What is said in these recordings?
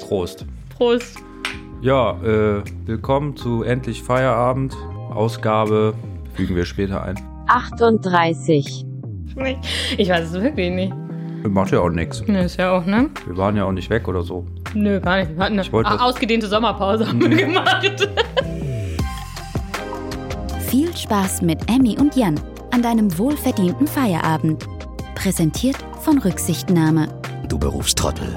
Prost. Prost. Ja, äh, willkommen zu Endlich Feierabend. Ausgabe fügen wir später ein. 38. Ich weiß es wirklich nicht. Macht ja auch nichts. Nö, ist ja auch, ne? Wir waren ja auch nicht weg oder so. Nö, gar nicht. Wir hatten eine wollte das- ausgedehnte Sommerpause haben wir gemacht. Viel Spaß mit Emmy und Jan an deinem wohlverdienten Feierabend. Präsentiert von Rücksichtnahme. Du Berufstrottel.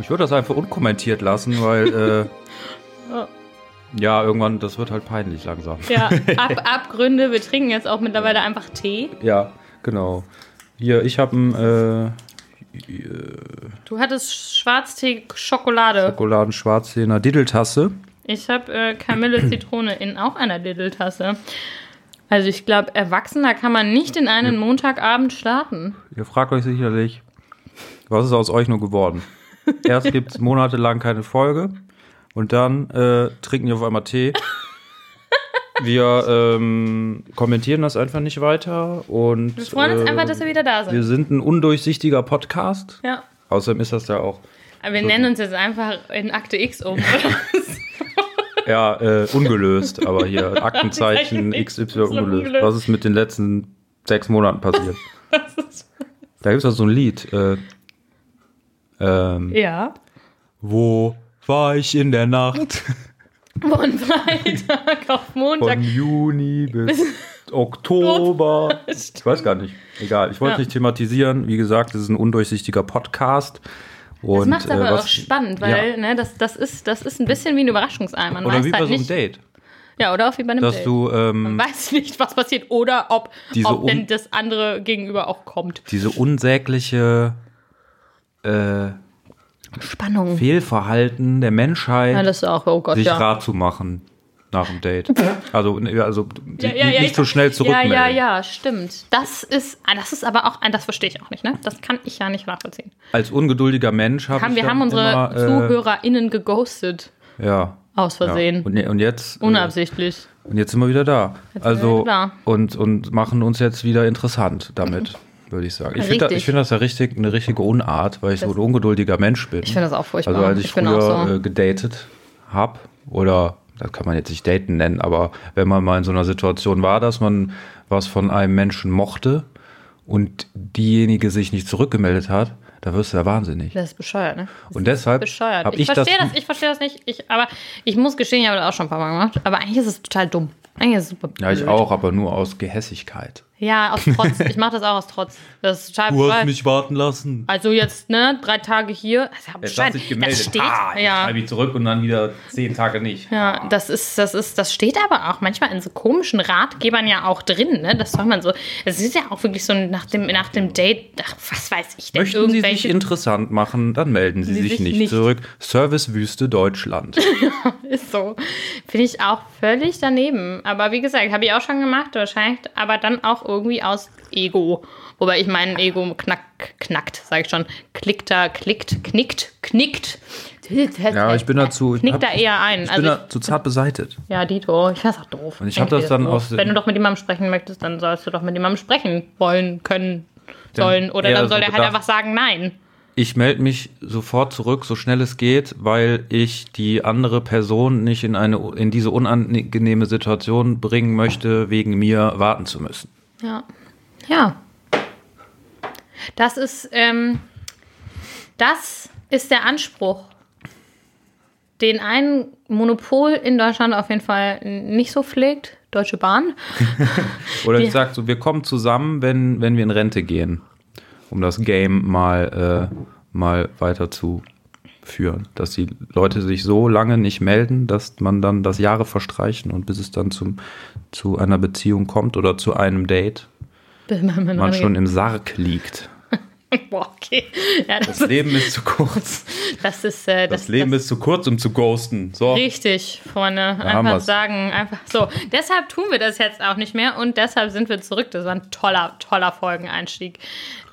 Ich würde das einfach unkommentiert lassen, weil, äh, Ja. ja, irgendwann, das wird halt peinlich langsam. Ja, Ab Abgründe. Wir trinken jetzt auch mittlerweile einfach Tee. Ja, genau. Hier, ich habe ein äh, Du hattest Schwarztee Schokolade. Schokoladen-Schwarztee in einer Diddeltasse. Ich habe äh, Kamille Zitrone in auch einer Lidl-Tasse. Also ich glaube, Erwachsener kann man nicht in einen Montagabend starten. Ihr fragt euch sicherlich, was ist aus euch nur geworden? Erst gibt es monatelang keine Folge und dann äh, trinken wir auf einmal Tee. Wir ähm, kommentieren das einfach nicht weiter und Wir freuen uns äh, einfach, dass wir wieder da wir sind. sind ein undurchsichtiger Podcast. Ja. Außerdem ist das ja auch Aber wir nennen uns jetzt einfach in Akte X um. ja äh, ungelöst, aber hier Aktenzeichen XY ungelöst. Was ist mit den letzten sechs Monaten passiert? Da gibt es so ein Lied. Äh, ähm, ja. Wo war ich in der Nacht? Von Freitag auf Montag. Von Juni bis Oktober. Ich weiß gar nicht. Egal. Ich wollte Ja. nicht thematisieren. Wie gesagt, es ist ein undurchsichtiger Podcast. Und, Das macht es aber äh, auch was- spannend, weil ne, das, das, ist, das ist ein bisschen wie ein Überraschungsei. Man Oder wie bei halt so einem Date. Ja, oder auch wie bei einem Dass Date. du ähm, Man weiß nicht, was passiert oder ob, ob denn das andere gegenüber auch kommt. diese unsägliche äh, Spannung. Fehlverhalten der Menschheit, Ja, das ist auch, oh Gott, sich ja. rat zu machen nach dem Date. Also, also Ja, ja, ja, nicht ich- so schnell Ja, zurückmelden. ja, ja, stimmt. Das ist, ah, das ist aber auch, das verstehe ich auch nicht, ne? Das kann ich ja nicht nachvollziehen. Als ungeduldiger Mensch habe Haben, ich wir haben unsere immer, äh, ZuhörerInnen geghostet. Ja. Aus Versehen. Ja. Und, je- und jetzt äh, Unabsichtlich. Und jetzt sind wir wieder da. Jetzt also wir wieder da. und und machen uns jetzt wieder interessant damit, würde ich sagen. Ich finde ich finde das ja richtig eine richtige Unart, weil ich so ein ungeduldiger Mensch bin. Ich finde das auch furchtbar. Also als ich, Ich früher so. äh, gedatet habe oder das kann man jetzt nicht daten nennen, aber wenn man mal in so einer Situation war, dass man was von einem Menschen mochte und diejenige sich nicht zurückgemeldet hat, da wirst du ja wahnsinnig. Das ist bescheuert, ne? Und deshalb Bescheuert. habe Ich, ich, verstehe das, das, ich verstehe das nicht. Ich, aber ich muss gestehen, ich habe das auch schon ein paar Mal gemacht. Aber eigentlich ist es total dumm. Eigentlich ist es super Ja, ich blöd. auch, aber nur aus Gehässigkeit. Ja, aus Trotz. ich mache das auch aus Trotz. Das ist total bescheuert. warten lassen. Also jetzt, ne, drei Tage hier. Ja Jetzt bescheuert. hat sich gemeldet. Das steht, ah, ja. schreibe ich zurück und dann wieder zehn Tage nicht. Ja, das ist, das ist, das steht aber auch manchmal in so komischen Ratgebern ja auch drin, ne? Das soll man so. Es ist ja auch wirklich so nach dem, nach dem Date, ach, was weiß ich denn, Möchten Sie sich interessant machen, dann melden Sie, Sie sich, sich nicht, nicht. zurück. Servicewüste Deutschland. ist so. Finde ich auch völlig daneben. Aber wie gesagt, habe ich auch schon gemacht, wahrscheinlich, aber dann auch irgendwie aus Ego. Wobei ich mein Ego knack, knackt, sage ich schon. Klickt da, klickt, knickt, knickt. Ja, ich bin dazu. Ich, Knickt hab, da eher ein. ich Also bin ich, da zu zart beseitet. Ja, Dito, ich das auch doof. Und ich hab Irgendwie das dann doof. aus Wenn du doch mit jemandem sprechen möchtest, dann sollst du doch mit jemandem sprechen wollen, können, sollen. Oder dann soll so der halt einfach sagen, nein. Ich melde mich sofort zurück, so schnell es geht, weil ich die andere Person nicht in eine in diese unangenehme Situation bringen möchte, wegen mir warten zu müssen. Ja. Ja. Das ist, ähm, das ist der Anspruch, den ein Monopol in Deutschland auf jeden Fall nicht so pflegt. Deutsche Bahn. Oder ich sag so, wir kommen zusammen, wenn, wenn wir in Rente gehen, um das Game mal, äh, mal weiterzuführen. Dass die Leute sich so lange nicht melden, dass man dann, dass Jahre verstreichen und bis es dann zum, zu einer Beziehung kommt oder zu einem Date, man schon im Sarg liegt. Boah, okay. Ja, das, Das Leben ist zu kurz. das ist, äh, Das das, Leben das, ist zu kurz, um zu ghosten. So. Richtig, Freunde. haben Einfach sagen, einfach so. Deshalb tun wir das jetzt auch nicht mehr und deshalb sind wir zurück. Das war ein toller, toller Folgeneinstieg.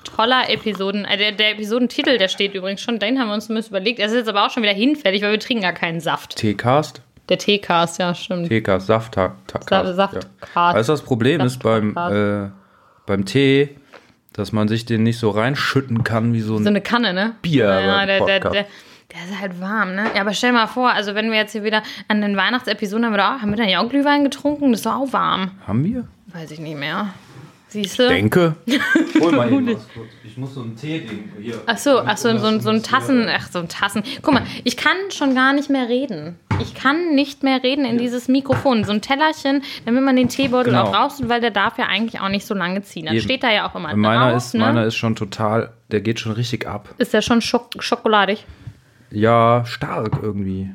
Toller Episoden. Äh, der, der Episodentitel, der steht übrigens schon. Den haben wir uns ein bisschen überlegt. Er ist jetzt aber auch schon wieder hinfällig, weil wir trinken gar keinen Saft. Teecast? Der Teecast, ja, stimmt. Teecast, Saft, Saftcast. Also das Problem ist beim, äh, beim Tee, dass man sich den nicht so reinschütten kann wie so ein So eine Kanne, ne? Bier Ja, der, der, der, der ist halt warm, ne? Ja, aber stell mal vor, also wenn wir jetzt hier wieder an den Weihnachtsepisoden haben wir da, haben wir da ja auch Glühwein getrunken? Das ist doch auch warm. Haben wir? Weiß ich nicht mehr. Siehst du? Denke. Hol mal eben was kurz. Ich muss so ein Tee-Ding hier. Ach so, ach so, so, ein- so ein Tassen, ach so ein Tassen. Guck mal, ich kann schon gar nicht mehr reden. Ich kann nicht mehr reden in dieses Mikrofon. So ein Tellerchen, damit man den Teebeutel Genau. auch raus, weil der darf ja eigentlich auch nicht so lange ziehen. Dann Eben. steht da ja auch immer Meiner drauf, ist, ne? meiner ist schon total, der geht schon richtig ab. ist der schon schok schokoladig? Ja, stark irgendwie.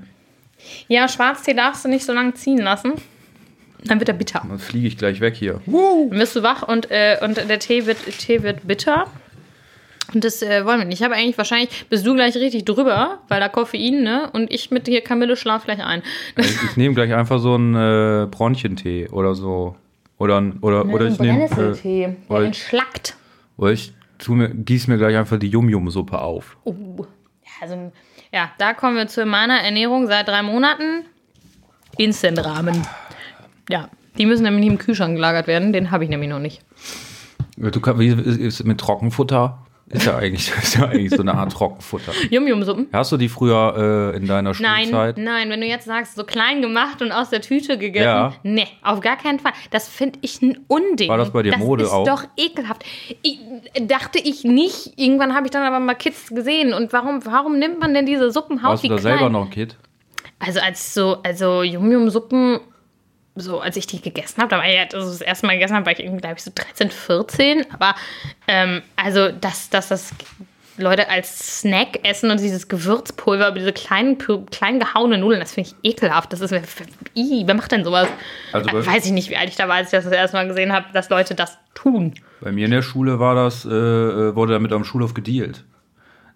Ja, Schwarztee darfst du nicht so lange ziehen lassen. Dann wird er bitter. Dann fliege ich gleich weg hier. Dann wirst du wach und, äh, und der Tee wird, Tee wird bitter. Und das äh, wollen wir nicht. Ich habe eigentlich wahrscheinlich, bist du gleich richtig drüber, weil da Koffein, ne? Und ich mit hier Kamille schlaf gleich ein. Ich, ich nehme gleich einfach so einen äh, Bronchentee oder so. Oder, oder, oder ich nehme. Äh, Brennnesseltee. Oder ich, entschlackt. oder ich tu mir, gieß mir gleich einfach die Yum-Yum-Suppe auf. Oh. Ja, also, ja, da kommen wir zu meiner Ernährung seit drei Monaten. Instant-Rahmen. Ja, die müssen nämlich nicht im Kühlschrank gelagert werden. Den habe ich nämlich noch nicht. Du kann, wie ist, ist mit Trockenfutter? Ist ja eigentlich, ist ja eigentlich so eine Art Trockenfutter. Yum-Yum-Suppen. Hast du die früher äh, in deiner Nein, Schulzeit? nein, wenn du jetzt sagst, so klein gemacht und aus der Tüte gegessen. Ja. Nee, auf gar keinen Fall. Das finde ich ein Unding. War das bei dir das Mode ist auch? doch ekelhaft. Ich, dachte ich nicht. Irgendwann habe ich dann aber mal Kids gesehen. Und warum, warum nimmt man denn diese Suppen Warst du da klein? selber noch ein Kind? Also als so, also Yum-Yum-Suppen, so als ich die gegessen habe, da war ich ja, also das erste Mal gegessen habe, war ich irgendwie, glaube ich, so 13, 14. Aber ähm, also, dass, dass das Leute als Snack essen und dieses Gewürzpulver, über diese kleinen, pü- klein gehauenen Nudeln, das finde ich ekelhaft. Das ist, ih, wer macht denn sowas? Also bei- Weiß ich nicht, wie alt ich da war, als ich das das erste Mal gesehen habe, dass Leute das tun. Bei mir in der Schule war das, äh, äh, wurde damit am Schulhof gedealt.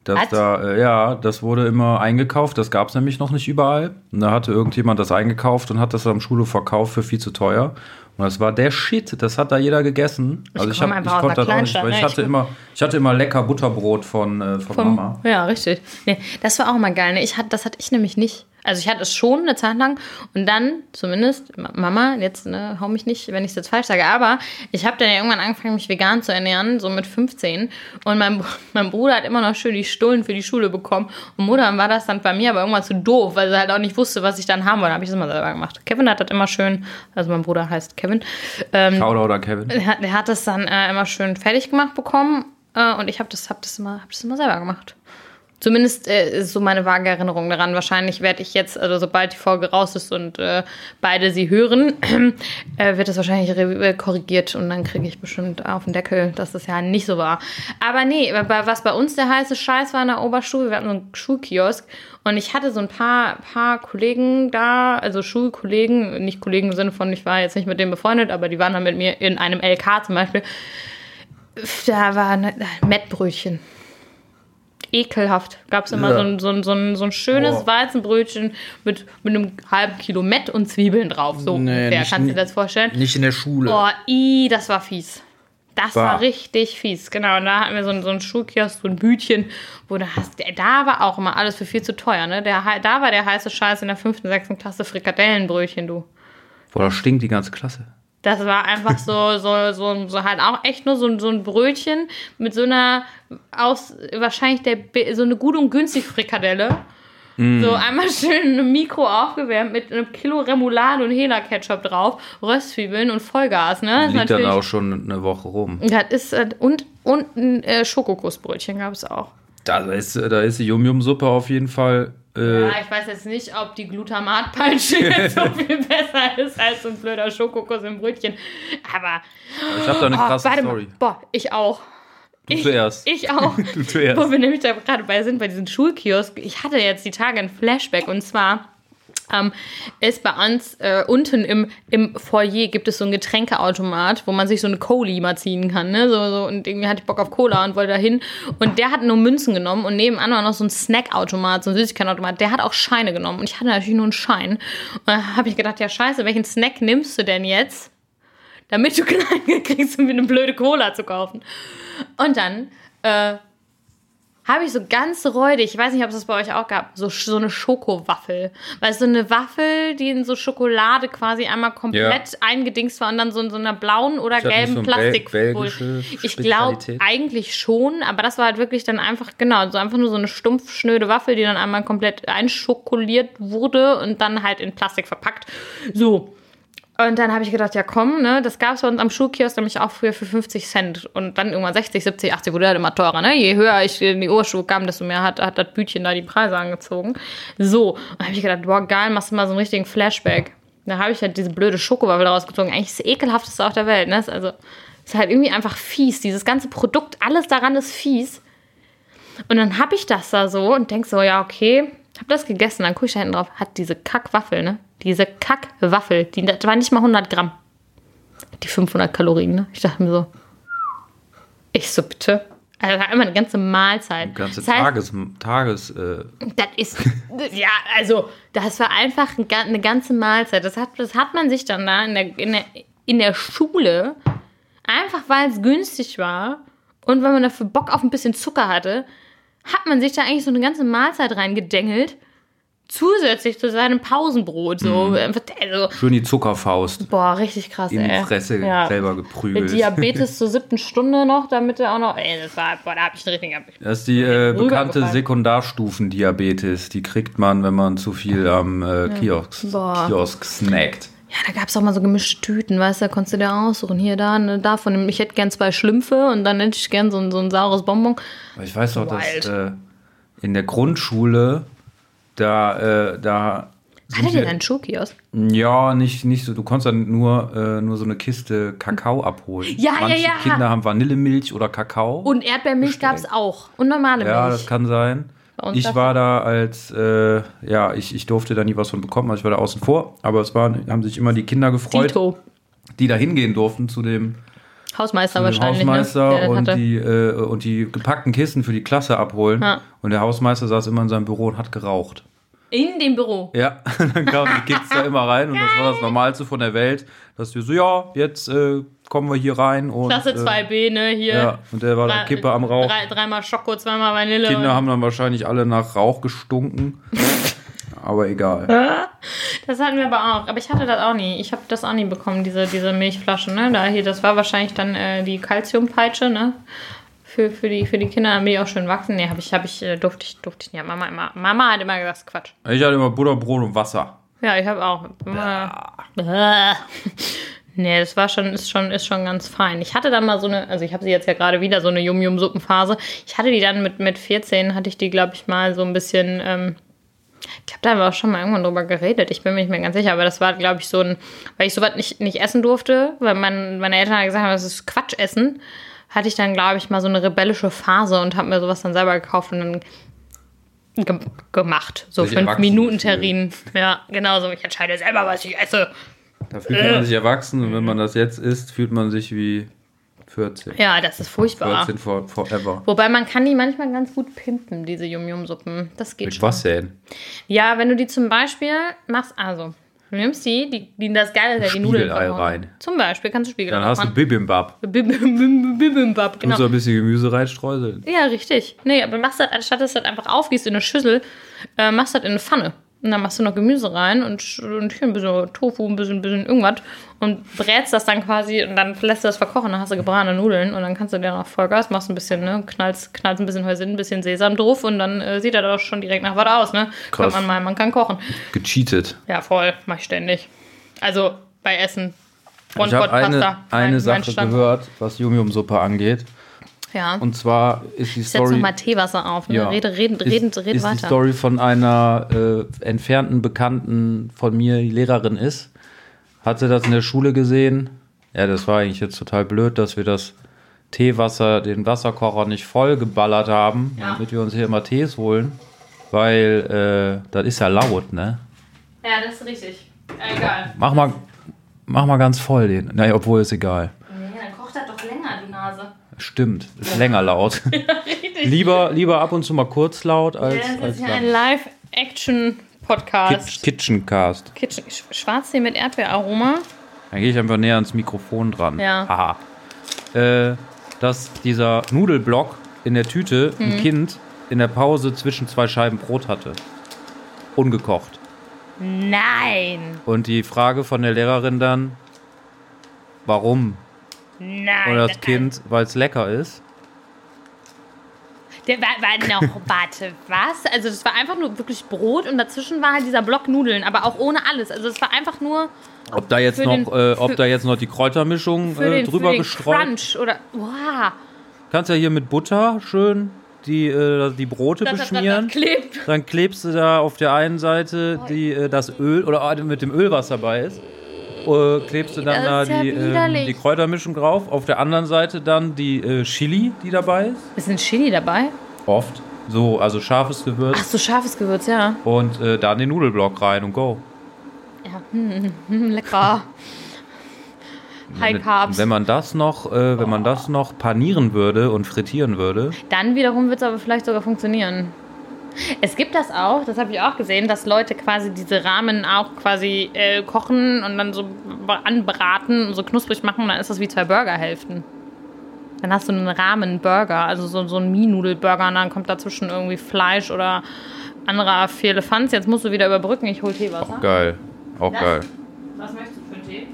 Dass Was? da, äh, ja, das wurde immer eingekauft, das gab es nämlich noch nicht überall. Und da hatte irgendjemand das eingekauft und hat das am Schulhof verkauft für viel zu teuer. Und das war der Shit, das hat da jeder gegessen. Also ich, hab, ich konnte das auch nicht, weil ich hatte Ich- immer, ich hatte immer lecker Butterbrot von, äh, von, Vom- Mama. Ja, richtig. Nee, das war auch mal geil. Ne? Ich hatte, das hatte ich nämlich nicht. Also ich hatte es schon eine Zeit lang und dann zumindest, Ma- Mama, jetzt ne, hau mich nicht, wenn ich es jetzt falsch sage, aber ich habe dann ja irgendwann angefangen, mich vegan zu ernähren, so mit 15. Und mein, mein Bruder hat immer noch schön die Stullen für die Schule bekommen. Und Mutter war das dann bei mir aber irgendwann zu doof, weil sie halt auch nicht wusste, was ich dann haben wollte. habe ich es immer selber gemacht. Kevin hat das immer schön, also mein Bruder heißt Kevin, ähm, Shoutout an Kevin. der hat, der hat das dann äh, immer schön fertig gemacht bekommen äh, und ich habe das, hab das, immer, hab das immer selber gemacht. Zumindest äh, ist so meine vage Erinnerung daran. Wahrscheinlich werde ich jetzt, also sobald die Folge raus ist und äh, beide sie hören, äh, wird das wahrscheinlich äh, korrigiert und dann kriege ich bestimmt auf den Deckel, dass das ja nicht so war. Aber nee, was bei uns der heiße Scheiß war in der Oberschule, wir hatten so einen Schulkiosk und ich hatte so ein paar, paar Kollegen da, also Schulkollegen, nicht Kollegen im Sinne von, ich war jetzt nicht mit denen befreundet, aber die waren dann mit mir in einem LK zum Beispiel. Da war ein Mettbrötchen. Ekelhaft. Gab es immer Ja. so, ein, so, ein, so, ein, so ein schönes Boah. Weizenbrötchen mit, mit einem halben Kilo Mett und Zwiebeln drauf. So Nee, ungefähr. Kannst du dir das vorstellen? Nicht in der Schule. Oh, i, das war fies. Das Bah. war richtig fies. Genau, und da hatten wir so, ein- so ein Schulkiosk, so ein Bütchen, wo da hast, da war auch immer alles für viel zu teuer. Ne? Der, da war der heiße Scheiß in der fünften, sechsten Klasse Frikadellenbrötchen, du. Boah, da stinkt die ganze Klasse. Das war einfach so, so, so, so halt auch echt nur so, ein- so ein Brötchen mit so einer aus wahrscheinlich der so eine gut und günstig Frikadelle. Mm. So einmal schön im Mikro aufgewärmt mit einem Kilo Remoulade und Hela-Ketchup drauf, Röstzwiebeln und Vollgas, ne? Liegt dann auch schon eine Woche rum. Das ist, äh, und, und ein äh, Schokokussbrötchen gab es auch. Da ist, da ist die Yum-Yum-Suppe auf jeden Fall. Äh, Ja, ich weiß jetzt nicht, ob die Glutamatpeitsche jetzt so viel besser ist als so ein blöder Schokokuss im Brötchen. Aber ich habe da eine oh, krasse Story. Boah, ich auch. Du zuerst. Ich auch. Du zuerst. Wo wir nämlich da gerade bei sind, bei diesem Schulkiosk. Ich hatte jetzt die Tage ein Flashback und zwar ähm, ist bei uns äh, unten im, im Foyer gibt es so einen Getränkeautomat, wo man sich so eine Coli mal ziehen kann. Ne? So, so, und irgendwie hatte ich Bock auf Cola und wollte da hin. Und der hat nur Münzen genommen und nebenan war noch so ein Snackautomat, so ein Süßigkeitenautomat. Der hat auch Scheine genommen und ich hatte natürlich nur einen Schein. Und da habe ich gedacht, ja scheiße, welchen Snack nimmst du denn jetzt? damit du Kleingeld kriegst, um mir eine blöde Cola zu kaufen. Und dann äh, habe ich so ganz räudig, ich weiß nicht, ob es das bei euch auch gab, so, so eine Schokowaffel. Weil so eine Waffel, die in so Schokolade quasi einmal komplett Ja. eingedingst war und dann so in so einer blauen oder gelben so Plastikfolie. Ich glaube eigentlich schon, aber das war halt wirklich dann einfach, genau, so einfach nur so eine stumpf schnöde Waffel, die dann einmal komplett einschokoliert wurde und dann halt in Plastik verpackt. So. Und dann habe ich gedacht, ja komm, ne, das gab es bei uns am Schulkiosk nämlich auch früher für 50 Cent und dann irgendwann 60, 70, 80 wurde halt immer teurer, ne? Je höher ich in die Oberstufe kam, desto mehr hat, hat das Bütchen da die Preise angezogen. So, und dann habe ich gedacht, boah, geil, machst du mal so einen richtigen Flashback. Da habe ich halt diese blöde Schokowaffel rausgezogen. Eigentlich das ekelhafteste auf der Welt, ne? Ist Also, ist halt irgendwie einfach fies. Dieses ganze Produkt, alles daran ist fies. Und dann habe ich das da so und denk so, ja, okay, hab das gegessen. Dann gucke ich da hinten drauf, hat diese Kackwaffel, ne? Diese Kackwaffel, die, das war nicht mal 100 Gramm. Die 500 Kalorien, ne? Ich dachte mir so, ich so, bitte. Also, das war immer eine ganze Mahlzeit. Ganze Das heißt, Tages, Tages äh, das ist, ja, also, das war einfach eine ganze Mahlzeit. Das hat, das hat man sich dann da in der, in der, in der Schule, einfach weil es günstig war und weil man dafür Bock auf ein bisschen Zucker hatte, hat man sich da eigentlich so eine ganze Mahlzeit reingedengelt. Zusätzlich zu seinem Pausenbrot. So, einfach, also, schön die Zuckerfaust boah, richtig krass, in die ey. Fresse Ja. selber Mit geprügelt. Diabetes zur siebten Stunde noch, damit er auch noch, ey, das war, boah, da hab ich einen richtigen, Das ist die äh, bekannte. Sekundarstufendiabetes. Die kriegt man, wenn man zu viel am äh, Kiosk, Boah. Kiosk snackt. Ja, da gab es auch mal so gemischte Tüten, weißt du, da konntest du dir aussuchen. Hier, da, ne, da von dem, ich hätte gern zwei Schlümpfe und dann hätte ich gern so ein, so ein saures Bonbon. Aber ich weiß doch, dass äh, in der Grundschule da, äh, da Hat er denn einen Schulkiosk? ja nicht, nicht so, du konntest dann nur, äh, nur so eine Kiste Kakao abholen. Ja, ja, Manche ja. Kinder haben Vanillemilch oder Kakao. Und Erdbeermilch gab es auch. Und normale Milch. Ja, das kann sein. Ich war da als, äh, ja, ich, ich durfte da nie was von bekommen, also ich war da außen vor. Aber es waren, haben sich immer die Kinder gefreut, Dito. die da hingehen durften zu dem, Hausmeister wahrscheinlich. Hausmeister ne? Der das und, die, äh, und die gepackten Kisten für die Klasse abholen. Ja. Und der Hausmeister saß immer in seinem Büro und hat geraucht. In dem Büro. Ja, dann kamen die Kids da immer rein und das war das Normalste von der Welt, dass wir so, ja, jetzt äh, kommen wir hier rein und. Klasse äh, 2b, ne? Hier. Ja, und der war da Drei- Kippe am Rauch. Drei, dreimal Schoko, zweimal Vanille. Kinder und- haben dann wahrscheinlich alle nach Rauch gestunken. Aber egal. Das hatten wir aber auch. Aber ich hatte das auch nie. Ich habe das auch nie bekommen, diese, diese Milchflaschen. Ne? Da hier, das war wahrscheinlich dann äh, die Calciumpeitsche, ne? Für, für, die, für die Kinder, damit die auch schön wachsen. Nee, hab ich, hab ich, äh, durfte ich, durfte ich nicht. Mama, immer, Mama hat immer gesagt, Quatsch. Ich hatte immer Butterbrot und Wasser. Ja, ich habe auch. Bäh. Nee, das war schon, ist schon, ist schon ganz fein. Ich hatte dann mal so eine, also ich habe sie jetzt ja gerade wieder, so eine Yum-Yum-Suppenphase. Ich hatte die dann mit, mit 14, hatte ich die, glaube ich, mal so ein bisschen, ähm, ich glaube, da haben wir auch schon mal irgendwann drüber geredet. Ich bin mir nicht mehr ganz sicher, aber das war, glaube ich, so ein, weil ich sowas nicht, nicht essen durfte, weil mein, meine Eltern gesagt haben, das ist Quatschessen, hatte ich dann, glaube ich, mal so eine rebellische Phase und habe mir sowas dann selber gekauft und dann ge gemacht. So Sich fünf Minuten. Terrin. Ja, genau so. Ich entscheide selber, was ich esse. Da fühlt man sich erwachsen und wenn man das jetzt isst, fühlt man sich wie 14. Ja, das ist furchtbar. 14 for, forever. Wobei man kann die manchmal ganz gut pimpen, diese Yum-Yum-Suppen. Das geht Mit schon. was denn? Ja, wenn du die zum Beispiel machst, also, du nimmst die, die, die das Geile ist ja die Nudeln Spiegelei rein. Zum Beispiel kannst du Spiegelei Dann hast du machen. Bibimbap. Bim- bim- bim- Bibimbap, Du genau. musst so ein bisschen Gemüse reinstreuseln. Ja, richtig. Nee, aber machst das, anstatt dass du das einfach aufgießt in eine Schüssel, äh, machst das in eine Pfanne. Und dann machst du noch Gemüse rein und, und hier ein bisschen Tofu, ein bisschen, bisschen irgendwas und brätst das dann quasi und dann lässt du das verkochen, dann hast du gebratene Nudeln und dann kannst du dir noch Vollgas, machst ein bisschen, ne, knallst, knallst ein bisschen Heusin, ein bisschen Sesam drauf und dann äh, sieht er doch schon direkt nach was aus, ne? Krass. Kann man mal, man kann kochen. Gecheatet. Ja, voll, mach ich ständig. Also bei Essen. Ich habe eine, eine Sache gehört, was Yum-Yum-Suppe angeht. Ja. Und zwar ist die Setz noch Story. mal Teewasser auf, ne? Ja. Rede, reden, reden, ist, reden ist weiter. die Story von einer äh, entfernten Bekannten von mir, die Lehrerin ist. Hatte das in der Schule gesehen. Ja, das war eigentlich jetzt total blöd, dass wir das Teewasser, den Wasserkocher nicht voll geballert haben, Ja. damit wir uns hier immer Tees holen. Weil äh, das ist ja laut, ne? Ja, das ist richtig. Egal. Mach mal, mach mal ganz voll den. Naja, obwohl ist egal. Ja, dann kocht das doch länger, die Nase. Stimmt, ist länger laut. lieber, lieber ab und zu mal kurz laut als, Ja, das als ist ja lang. ein Live-Action-Podcast. Kitch- Kitchencast. Kitchen. Sch- Schwarztee mit Erdbeeraroma. Dann gehe ich einfach näher ans Mikrofon dran. Ja. Haha. Äh, dass dieser Nudelblock in der Tüte Mhm. ein Kind in der Pause zwischen zwei Scheiben Brot hatte. Ungekocht. Nein. Und die Frage von der Lehrerin dann, warum? Nein. Und das. Kind, weil es lecker ist. Der war, war noch, warte, was? Also das war einfach nur wirklich Brot und dazwischen war halt dieser Block Nudeln, aber auch ohne alles. Also es war einfach nur Ob da jetzt noch, den- äh, ob für- da jetzt noch die Kräutermischung äh, den, drüber gestreut. Crunch oder wow. Kannst ja hier mit Butter schön die, äh, die Brote Das, das, das, beschmieren. das klebt. Dann klebst du da auf der einen Seite die, äh, das Öl oder ah, mit dem Öl, was dabei ist. Äh, klebst du dann Das da ja die, widerlich. die Kräutermischung drauf. Auf der anderen Seite dann die äh, Chili, die dabei ist. Ist ein Chili dabei? Oft. So, also scharfes Gewürz. Ach so, scharfes Gewürz, ja. Und äh, dann den Nudelblock rein und go. Ja, hm, hm, lecker. High Carbs. Wenn man das noch, äh, wenn man das noch panieren würde und frittieren würde, Dann wiederum wird es aber vielleicht sogar funktionieren. Es gibt das auch, das habe ich auch gesehen, dass Leute quasi diese Rahmen auch quasi äh, kochen und dann so anbraten und so knusprig machen und dann ist das wie zwei Burgerhälften. Dann hast du einen Rahmen-Burger, also so, so einen Mie-Nudel-Burger und dann kommt dazwischen irgendwie Fleisch oder anderer Firlefanz. Jetzt musst du wieder überbrücken, ich hol Teewasser. geil. Auch Das- geil. Was möchtest du für einen Tee?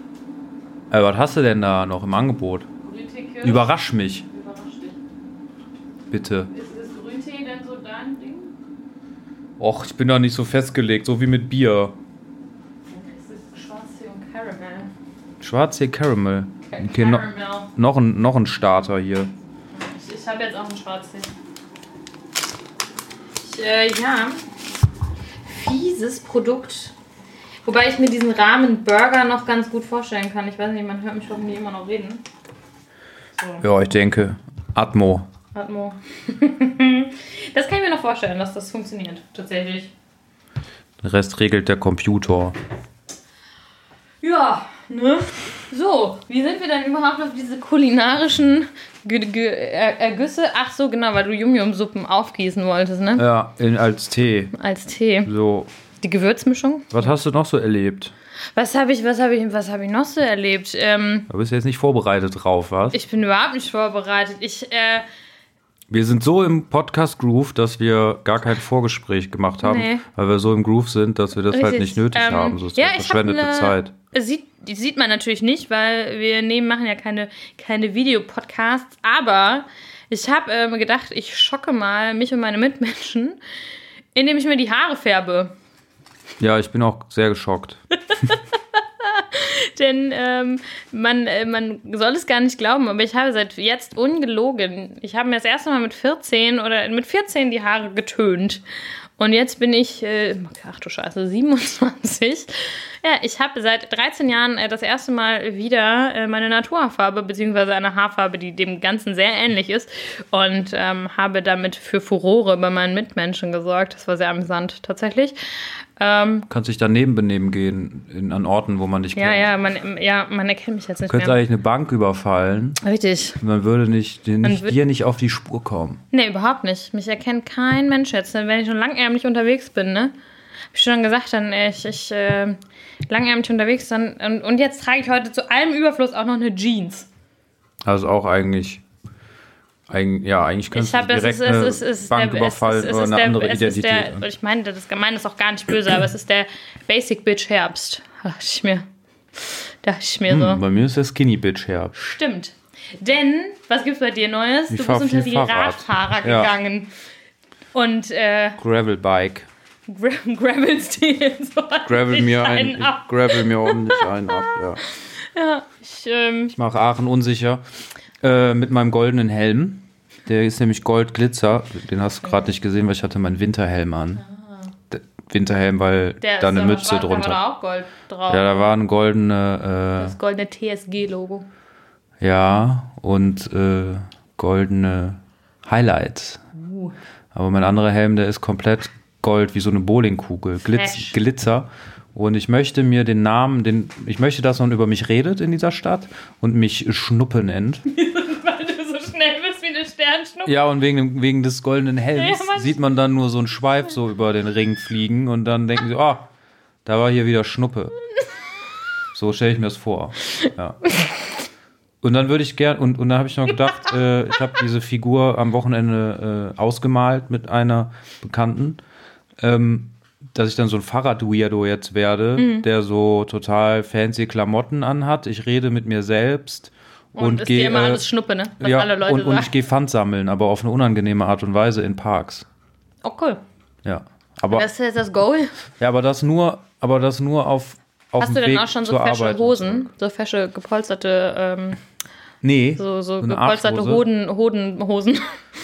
Äh, was hast du denn da noch im Angebot? Kirsch? Überrasch mich, Überrasch dich. bitte. Ist, ist Grüntee denn so dein Ding? Och, ich bin da nicht so festgelegt, so wie mit Bier. Schwarztee und Caramel. Schwarztee Caramel. Okay, no, noch, ein, noch ein Starter hier. Ich, ich habe jetzt auch einen Schwarztee. Ich, äh, ja. Fieses Produkt. Wobei ich mir diesen Rahmen-Burger noch ganz gut vorstellen kann. Ich weiß nicht, man hört mich hoffentlich immer noch reden. So, Ja, ich denke. Atmo. Atmo. das kann ich mir noch vorstellen, dass das funktioniert. Tatsächlich. Den Rest regelt der Computer. Ja, ne? So, wie sind wir denn überhaupt auf diese kulinarischen Ge Ge Er Ergüsse? Ach so, genau, weil du Yum-Yum-Suppen aufgießen wolltest, ne? Ja, in, als Tee. Als Tee. So, Die Gewürzmischung? was hast du noch so erlebt? Was habe ich, was habe ich, was habe ich noch so erlebt? Ähm, Da bist du jetzt nicht vorbereitet drauf, was? ich bin überhaupt nicht vorbereitet. Ich, äh, Wir sind so im Podcast-Groove, dass wir gar kein Vorgespräch gemacht haben, Nee. weil wir so im Groove sind, dass wir das halt Richtig, nicht nötig ähm, haben. So ist ja, hab verschwendete ne- Zeit. sieht, die sieht man natürlich nicht, weil wir nehmen, machen ja keine, keine Videopodcasts. Aber ich habe äh, mir gedacht, ich schocke mal mich und meine Mitmenschen, indem ich mir die Haare färbe. Ja, ich bin auch sehr geschockt. Denn ähm, man, äh, man soll es gar nicht glauben, aber ich habe seit jetzt ungelogen, ich habe mir das erste Mal mit 14 oder mit 14 die Haare getönt. Und jetzt bin ich, äh, ach du Scheiße, 27. Ja, ich habe seit 13 Jahren äh, das erste Mal wieder äh, meine Naturhaarfarbe, beziehungsweise eine Haarfarbe, die dem Ganzen sehr ähnlich ist. Und ähm, habe damit für Furore bei meinen Mitmenschen gesorgt. Das war sehr amüsant tatsächlich. Ähm, Kannst dich daneben benehmen gehen in, an Orten, wo man dich ja, kennt. ja, man, ja, man erkennt mich jetzt nicht Könntest mehr. eigentlich eine Bank überfallen. Richtig. Man würde nicht, dir, nicht, dir nicht auf die Spur kommen. Nee, überhaupt nicht. Mich erkennt kein Mensch jetzt. Wenn ich schon langärmlich unterwegs bin, ne? Hab ich schon gesagt, dann äh, ich, ich äh, langärmlich unterwegs dann und, und jetzt trage ich heute zu allem Überfluss auch noch eine Jeans. Also auch eigentlich, eig, ja, eigentlich Ich könntest du habe es direkt ist, es ist, es ist Bank der, überfallen es ist, es oder ist eine der, andere es ist Identität. Der, ich meine, das meine ist auch gar nicht böse, aber es ist der Basic Bitch Herbst. Dachte ich mir. Dachte ich mir so. Hm, bei mir ist der Skinny Bitch Herbst. Stimmt. Denn, was gibt's bei dir Neues? Ich du bist unter die Fahrrad. Radfahrer Ja. gegangen. Und äh, Gravelbike. Gra Gravelst dir jetzt Gravel mir einen ein, gravel mir ordentlich einen ab, ja. Ja, ich, ähm, Ich mache Aachen unsicher. Äh, mit meinem goldenen Helm. Der ist nämlich Goldglitzer. Den hast du gerade nicht gesehen, weil ich hatte meinen Winterhelm an. Der Winterhelm, weil Ah. der da eine aber Mütze Da war drunter. da auch Gold drauf. Ja, da war ein goldene, das goldene TSG-Logo. äh, ja, und äh, goldene Highlights. Uh. Aber mein anderer Helm, der ist komplett gold, wie so eine Bowlingkugel. Glitz. Glitzer. Und ich möchte mir den Namen, den, ich möchte, dass man über mich redet in dieser Stadt und mich Schnuppe nennt. Weil du so schnell bist wie eine Sternschnuppe. Ja, und wegen, wegen des goldenen Helms Ja, sieht man dann nur so einen Schweif so über den Ring fliegen und dann denken sie, oh, da war hier wieder Schnuppe. So stelle ich mir das vor. Ja. Und dann würde ich gern, und, und dann habe ich noch gedacht, äh, ich habe diese Figur am Wochenende äh, ausgemalt mit einer Bekannten, ähm, dass ich dann so ein Fahrrad-Weirdo jetzt werde, Mhm. der so total fancy Klamotten anhat. Ich rede mit mir selbst Und, und, ist gehe. immer äh, alles Schnuppe, ne? Was ja, alle Leute und, und ich gehe Pfand sammeln, aber auf eine unangenehme Art und Weise in Parks. Oh, cool. Ja. Aber, Das ist jetzt das Goal. ja, aber das nur, aber das nur auf, auf Hast du denn Weg auch schon so fesche Arbeit. Hosen? So fesche, gepolsterte, ähm, Nee. so, so gepolsterte. Hoden, Hodenhosen.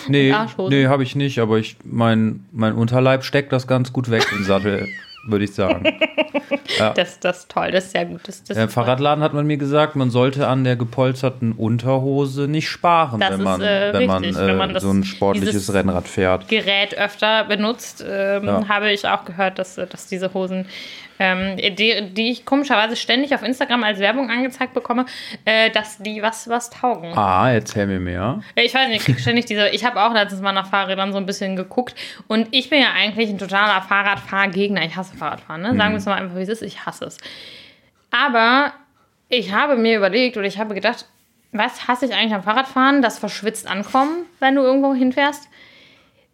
Nee, nee habe ich nicht, aber ich, mein, mein Unterleib steckt das ganz gut weg im Sattel, würde ich sagen. Das, das ist toll, das ist sehr gut. Das, das Im ist. Fahrradladen hat man mir gesagt, man sollte an der gepolsterten Unterhose nicht sparen, Das wenn ist, man, äh, wenn, man, richtig, äh, wenn man das- so ein sportliches Rennrad fährt. Gerät öfter benutzt, ähm, Ja. habe ich auch gehört, dass, dass diese Hosen, ähm, die, die ich komischerweise ständig auf Instagram als Werbung angezeigt bekomme, äh, dass die was, was taugen. Ah, erzähl mir mehr. Ja, Ich weiß nicht, ich krieg ständig diese. Ich habe auch letztens mal nach Fahrrädern so ein bisschen geguckt. Und ich bin ja eigentlich ein totaler Fahrradfahrgegner. Ich hasse Fahrradfahren, ne? Sagen wir es mal einfach, wie es ist. Ich hasse es. Aber ich habe mir überlegt oder ich habe gedacht, was hasse ich eigentlich am Fahrradfahren? Das verschwitzt ankommen, wenn du irgendwo hinfährst.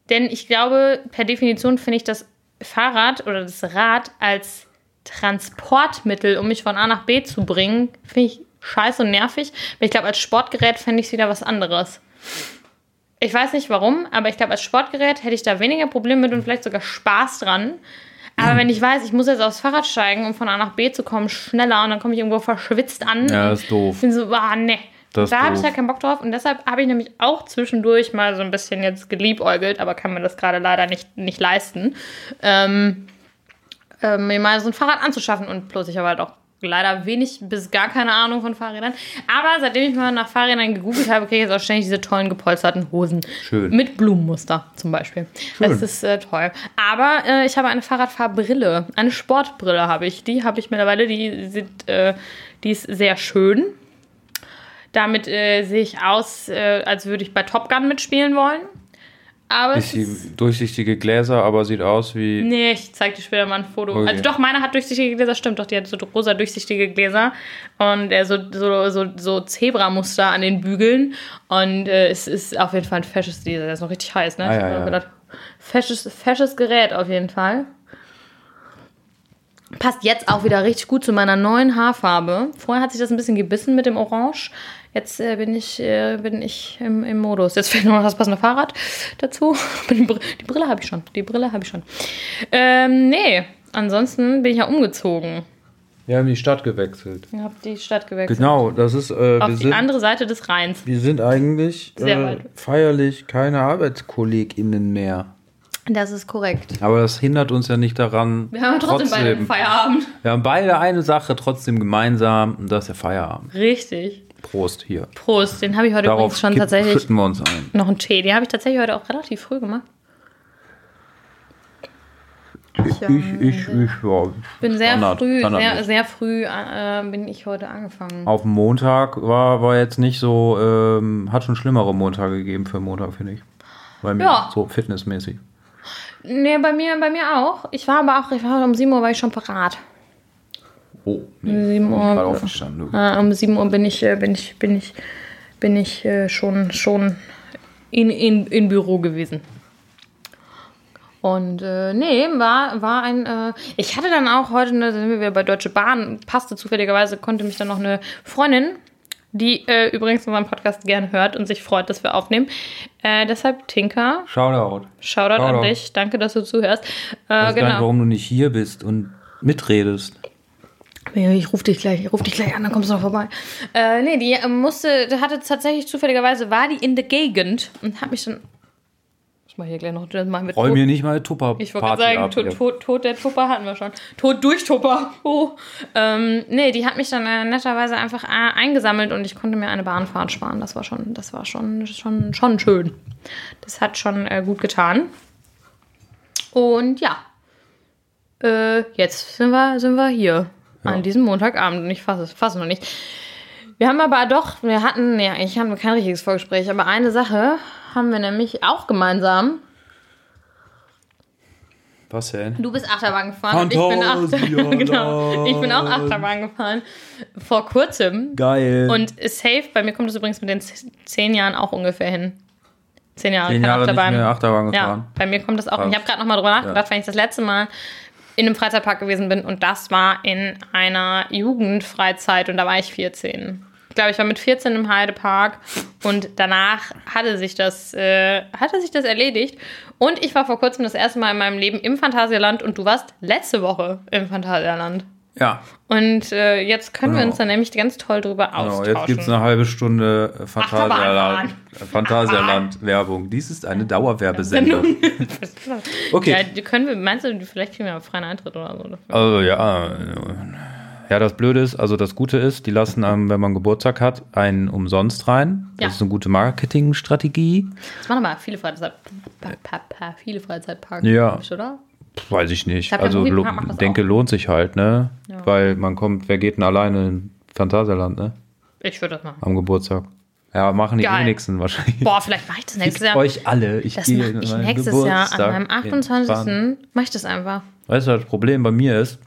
Denn ich glaube, per Definition finde ich das Fahrrad oder das Rad als Transportmittel, um mich von A nach B zu bringen, finde ich scheiße und nervig. Aber ich glaube, als Sportgerät fände ich es wieder was anderes. Ich weiß nicht warum, aber ich glaube, als Sportgerät hätte ich da weniger Probleme mit und vielleicht sogar Spaß dran. Aber wenn ich weiß, ich muss jetzt aufs Fahrrad steigen, um von A nach B zu kommen, schneller und dann komme ich irgendwo verschwitzt an. Ja, ist doof. Ich bin so, ah, ne. Das ist Da habe ich doof. halt keinen Bock drauf und deshalb habe ich nämlich auch zwischendurch mal so ein bisschen jetzt geliebäugelt, aber kann mir das gerade leider nicht, nicht leisten, ähm, äh, mir mal so ein Fahrrad anzuschaffen und bloß ich habe halt auch leider wenig bis gar keine Ahnung von Fahrrädern. Aber seitdem ich mal nach Fahrrädern gegoogelt habe, kriege ich jetzt auch ständig diese tollen gepolsterten Hosen. Schön. Mit Blumenmuster zum Beispiel. Das ist äh, toll. Aber äh, ich habe eine Fahrradfahrbrille. Eine Sportbrille habe ich. Die habe ich mittlerweile. Die, sieht, äh, die ist sehr schön. Damit äh, sehe ich aus, äh, als würde ich bei Top Gun mitspielen wollen. Aber durchsichtige Gläser, aber sieht aus wie. Nee, ich zeig dir später mal ein Foto. Okay. Also doch, meine hat durchsichtige Gläser, stimmt doch, die hat so rosa durchsichtige Gläser und äh, so, so, so, so Zebramuster an den Bügeln und äh, es ist auf jeden Fall ein fesches, der ist noch richtig heiß, ne? Ah, Ich ja, hab ja. gedacht, fesches, fesches Gerät auf jeden Fall. Passt jetzt auch wieder richtig gut zu meiner neuen Haarfarbe. Vorher hat sich das ein bisschen gebissen mit dem Orange. Jetzt äh, bin ich, äh, bin ich im, im Modus. Jetzt fehlt noch das passende Fahrrad dazu. Die Br- Die Brille habe ich schon. Die Brille habe ich schon. Ähm, nee, ansonsten bin ich ja umgezogen. Wir haben die Stadt gewechselt. Ich habe die Stadt gewechselt. Genau, das ist. Äh, Auf die sind, andere Seite des Rheins. wir sind eigentlich äh, feierlich keine ArbeitskollegInnen mehr. Das ist korrekt. Aber das hindert uns ja nicht daran. Wir haben trotzdem, beide einen Feierabend. wir haben beide eine Sache trotzdem gemeinsam und das ist der Feierabend. Richtig. Prost hier. Prost. Den habe ich heute Darauf übrigens schon tatsächlich schütten wir uns ein. noch einen Tee. Den habe ich tatsächlich heute auch relativ früh gemacht. Ich, Ich, ich, ich, ja. bin sehr Standard- früh, sehr, standardmäßig. sehr früh äh, bin ich heute angefangen. Auf Montag war, war jetzt nicht so, ähm, hat schon schlimmere Montage gegeben für Montag, finde ich. Bei mir, Ja. so fitnessmäßig. Nee, bei mir, bei mir auch. Ich war aber auch, ich war um 7 Uhr war ich schon parat. Oh, nee. Um 7 Ich bin gerade Uhr, aufgestanden. äh, um 7 Uhr bin ich, äh, bin ich, bin ich, bin ich äh, schon, schon in, in, in Büro gewesen. Und äh, nee, war, war ein. Äh, ich hatte dann auch heute, ne, da sind wir wieder bei Deutsche Bahn, passte zufälligerweise, konnte mich dann noch eine Freundin, die äh, übrigens unseren Podcast gerne hört und sich freut, dass wir aufnehmen. Äh, deshalb, Tinka, Shoutout. Shoutout an Shoutout. dich. Danke, dass du zuhörst. Äh, Ich weiß gar nicht, genau. warum du nicht hier bist und mitredest. Ich rufe dich gleich, ich ruf dich gleich an, dann kommst du noch vorbei. Äh, nee, die äh, musste, die hatte tatsächlich zufälligerweise, war die in der Gegend und hat mich dann. Ich mach hier gleich noch das mal mit Räum mir nicht mal Tupper Ich wollte sagen. Tod, hier. Tod, Tod der Tupper hatten wir schon. Tod durch Tupper. Oh. Ähm, nee, die hat mich dann äh, netterweise einfach äh, eingesammelt und ich konnte mir eine Bahnfahrt sparen. Das war schon, das war schon, schon, schon schön. Das hat schon äh, gut getan. Und ja. Äh, jetzt sind wir, sind wir hier. An diesem Montagabend. Und ich fasse es fasse noch nicht. Wir haben aber doch, wir hatten, ja, ich habe kein richtiges Vorgespräch, aber eine Sache haben wir nämlich auch gemeinsam. Was denn? Du bist Achterbahn gefahren und ich bin, Achter genau, ich bin auch Achterbahn gefahren. Vor kurzem. Geil. Und safe, bei mir kommt es übrigens mit den zehn Jahren auch ungefähr hin. Zehn Jahre, Zehn keine Jahre nicht Achterbahn. mehr Achterbahn Ja, gefahren. bei mir kommt das auch. Krass. Ich habe gerade nochmal drüber nachgedacht, wenn ich das letzte Mal in einem Freizeitpark gewesen bin und das war in einer Jugendfreizeit und da war ich 14. Ich glaube, ich war mit 14 im Heidepark und danach hatte sich das, äh, hatte sich das erledigt. Und ich war vor kurzem das erste Mal in meinem Leben im Phantasialand und du warst letzte Woche im Phantasialand. Ja, Und äh, jetzt können wir Genau. uns da nämlich ganz toll drüber genau. austauschen. Jetzt gibt es eine halbe Stunde äh, Phantasialand, Phantasialand Werbung. Dies ist eine Dauerwerbesendung. Okay. Ja, können wir, meinst du, vielleicht kriegen wir einen freien Eintritt oder so? dafür? Also ja, ja, das Blöde ist, also das Gute ist, die lassen einem, wenn man Geburtstag hat, einen umsonst rein. Das Ja. ist eine gute Marketingstrategie. Das machen aber viele Freizeit, viele Freizeitparks, Ja. ich, oder? Weiß ich nicht. Ich also lo das denke, auch. lohnt sich halt, ne? Ja. Weil man kommt, wer geht denn alleine in Phantasialand, ne? Ich würde das machen. Am Geburtstag. Ja, machen die Geil. wenigsten wahrscheinlich. Boah, vielleicht mache ich das nächstes Fickt Jahr. euch alle. Ich Das gehe ich nächstes Jahr Geburtstag an meinem in Bahn. 28. Mache ich das einfach. Weißt du, das Problem bei mir ist,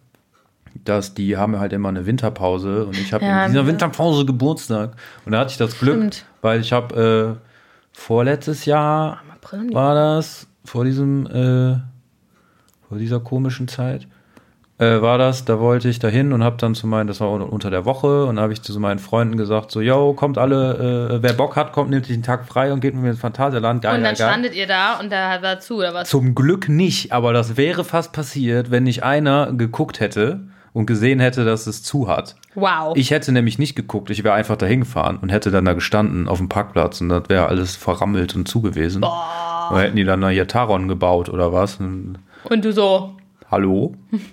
dass die haben halt immer eine Winterpause und ich habe Ja, in dieser ja. Winterpause Geburtstag. Und da hatte ich das Glück, Stimmt. weil ich habe äh, vorletztes Jahr war das, vor diesem, äh, vor dieser komischen Zeit, äh, war das, da wollte ich dahin und habe dann zu meinen, das war un- unter der Woche und da habe ich zu meinen Freunden gesagt, so, yo, kommt alle, äh, wer Bock hat, kommt, nimmt sich einen Tag frei und geht mit mir ins Phantasialand. Geil, Und dann geil, geil. standet ihr da und da war zu, oder was? Zum Glück nicht, aber das wäre fast passiert, wenn nicht einer geguckt hätte und gesehen hätte, dass es zu hat. Wow. Ich hätte nämlich nicht geguckt, ich wäre einfach dahin gefahren und hätte dann da gestanden auf dem Parkplatz und das wäre alles verrammelt und zu gewesen. Oder hätten die dann da hier Taron gebaut oder was? Und, und du so. hallo?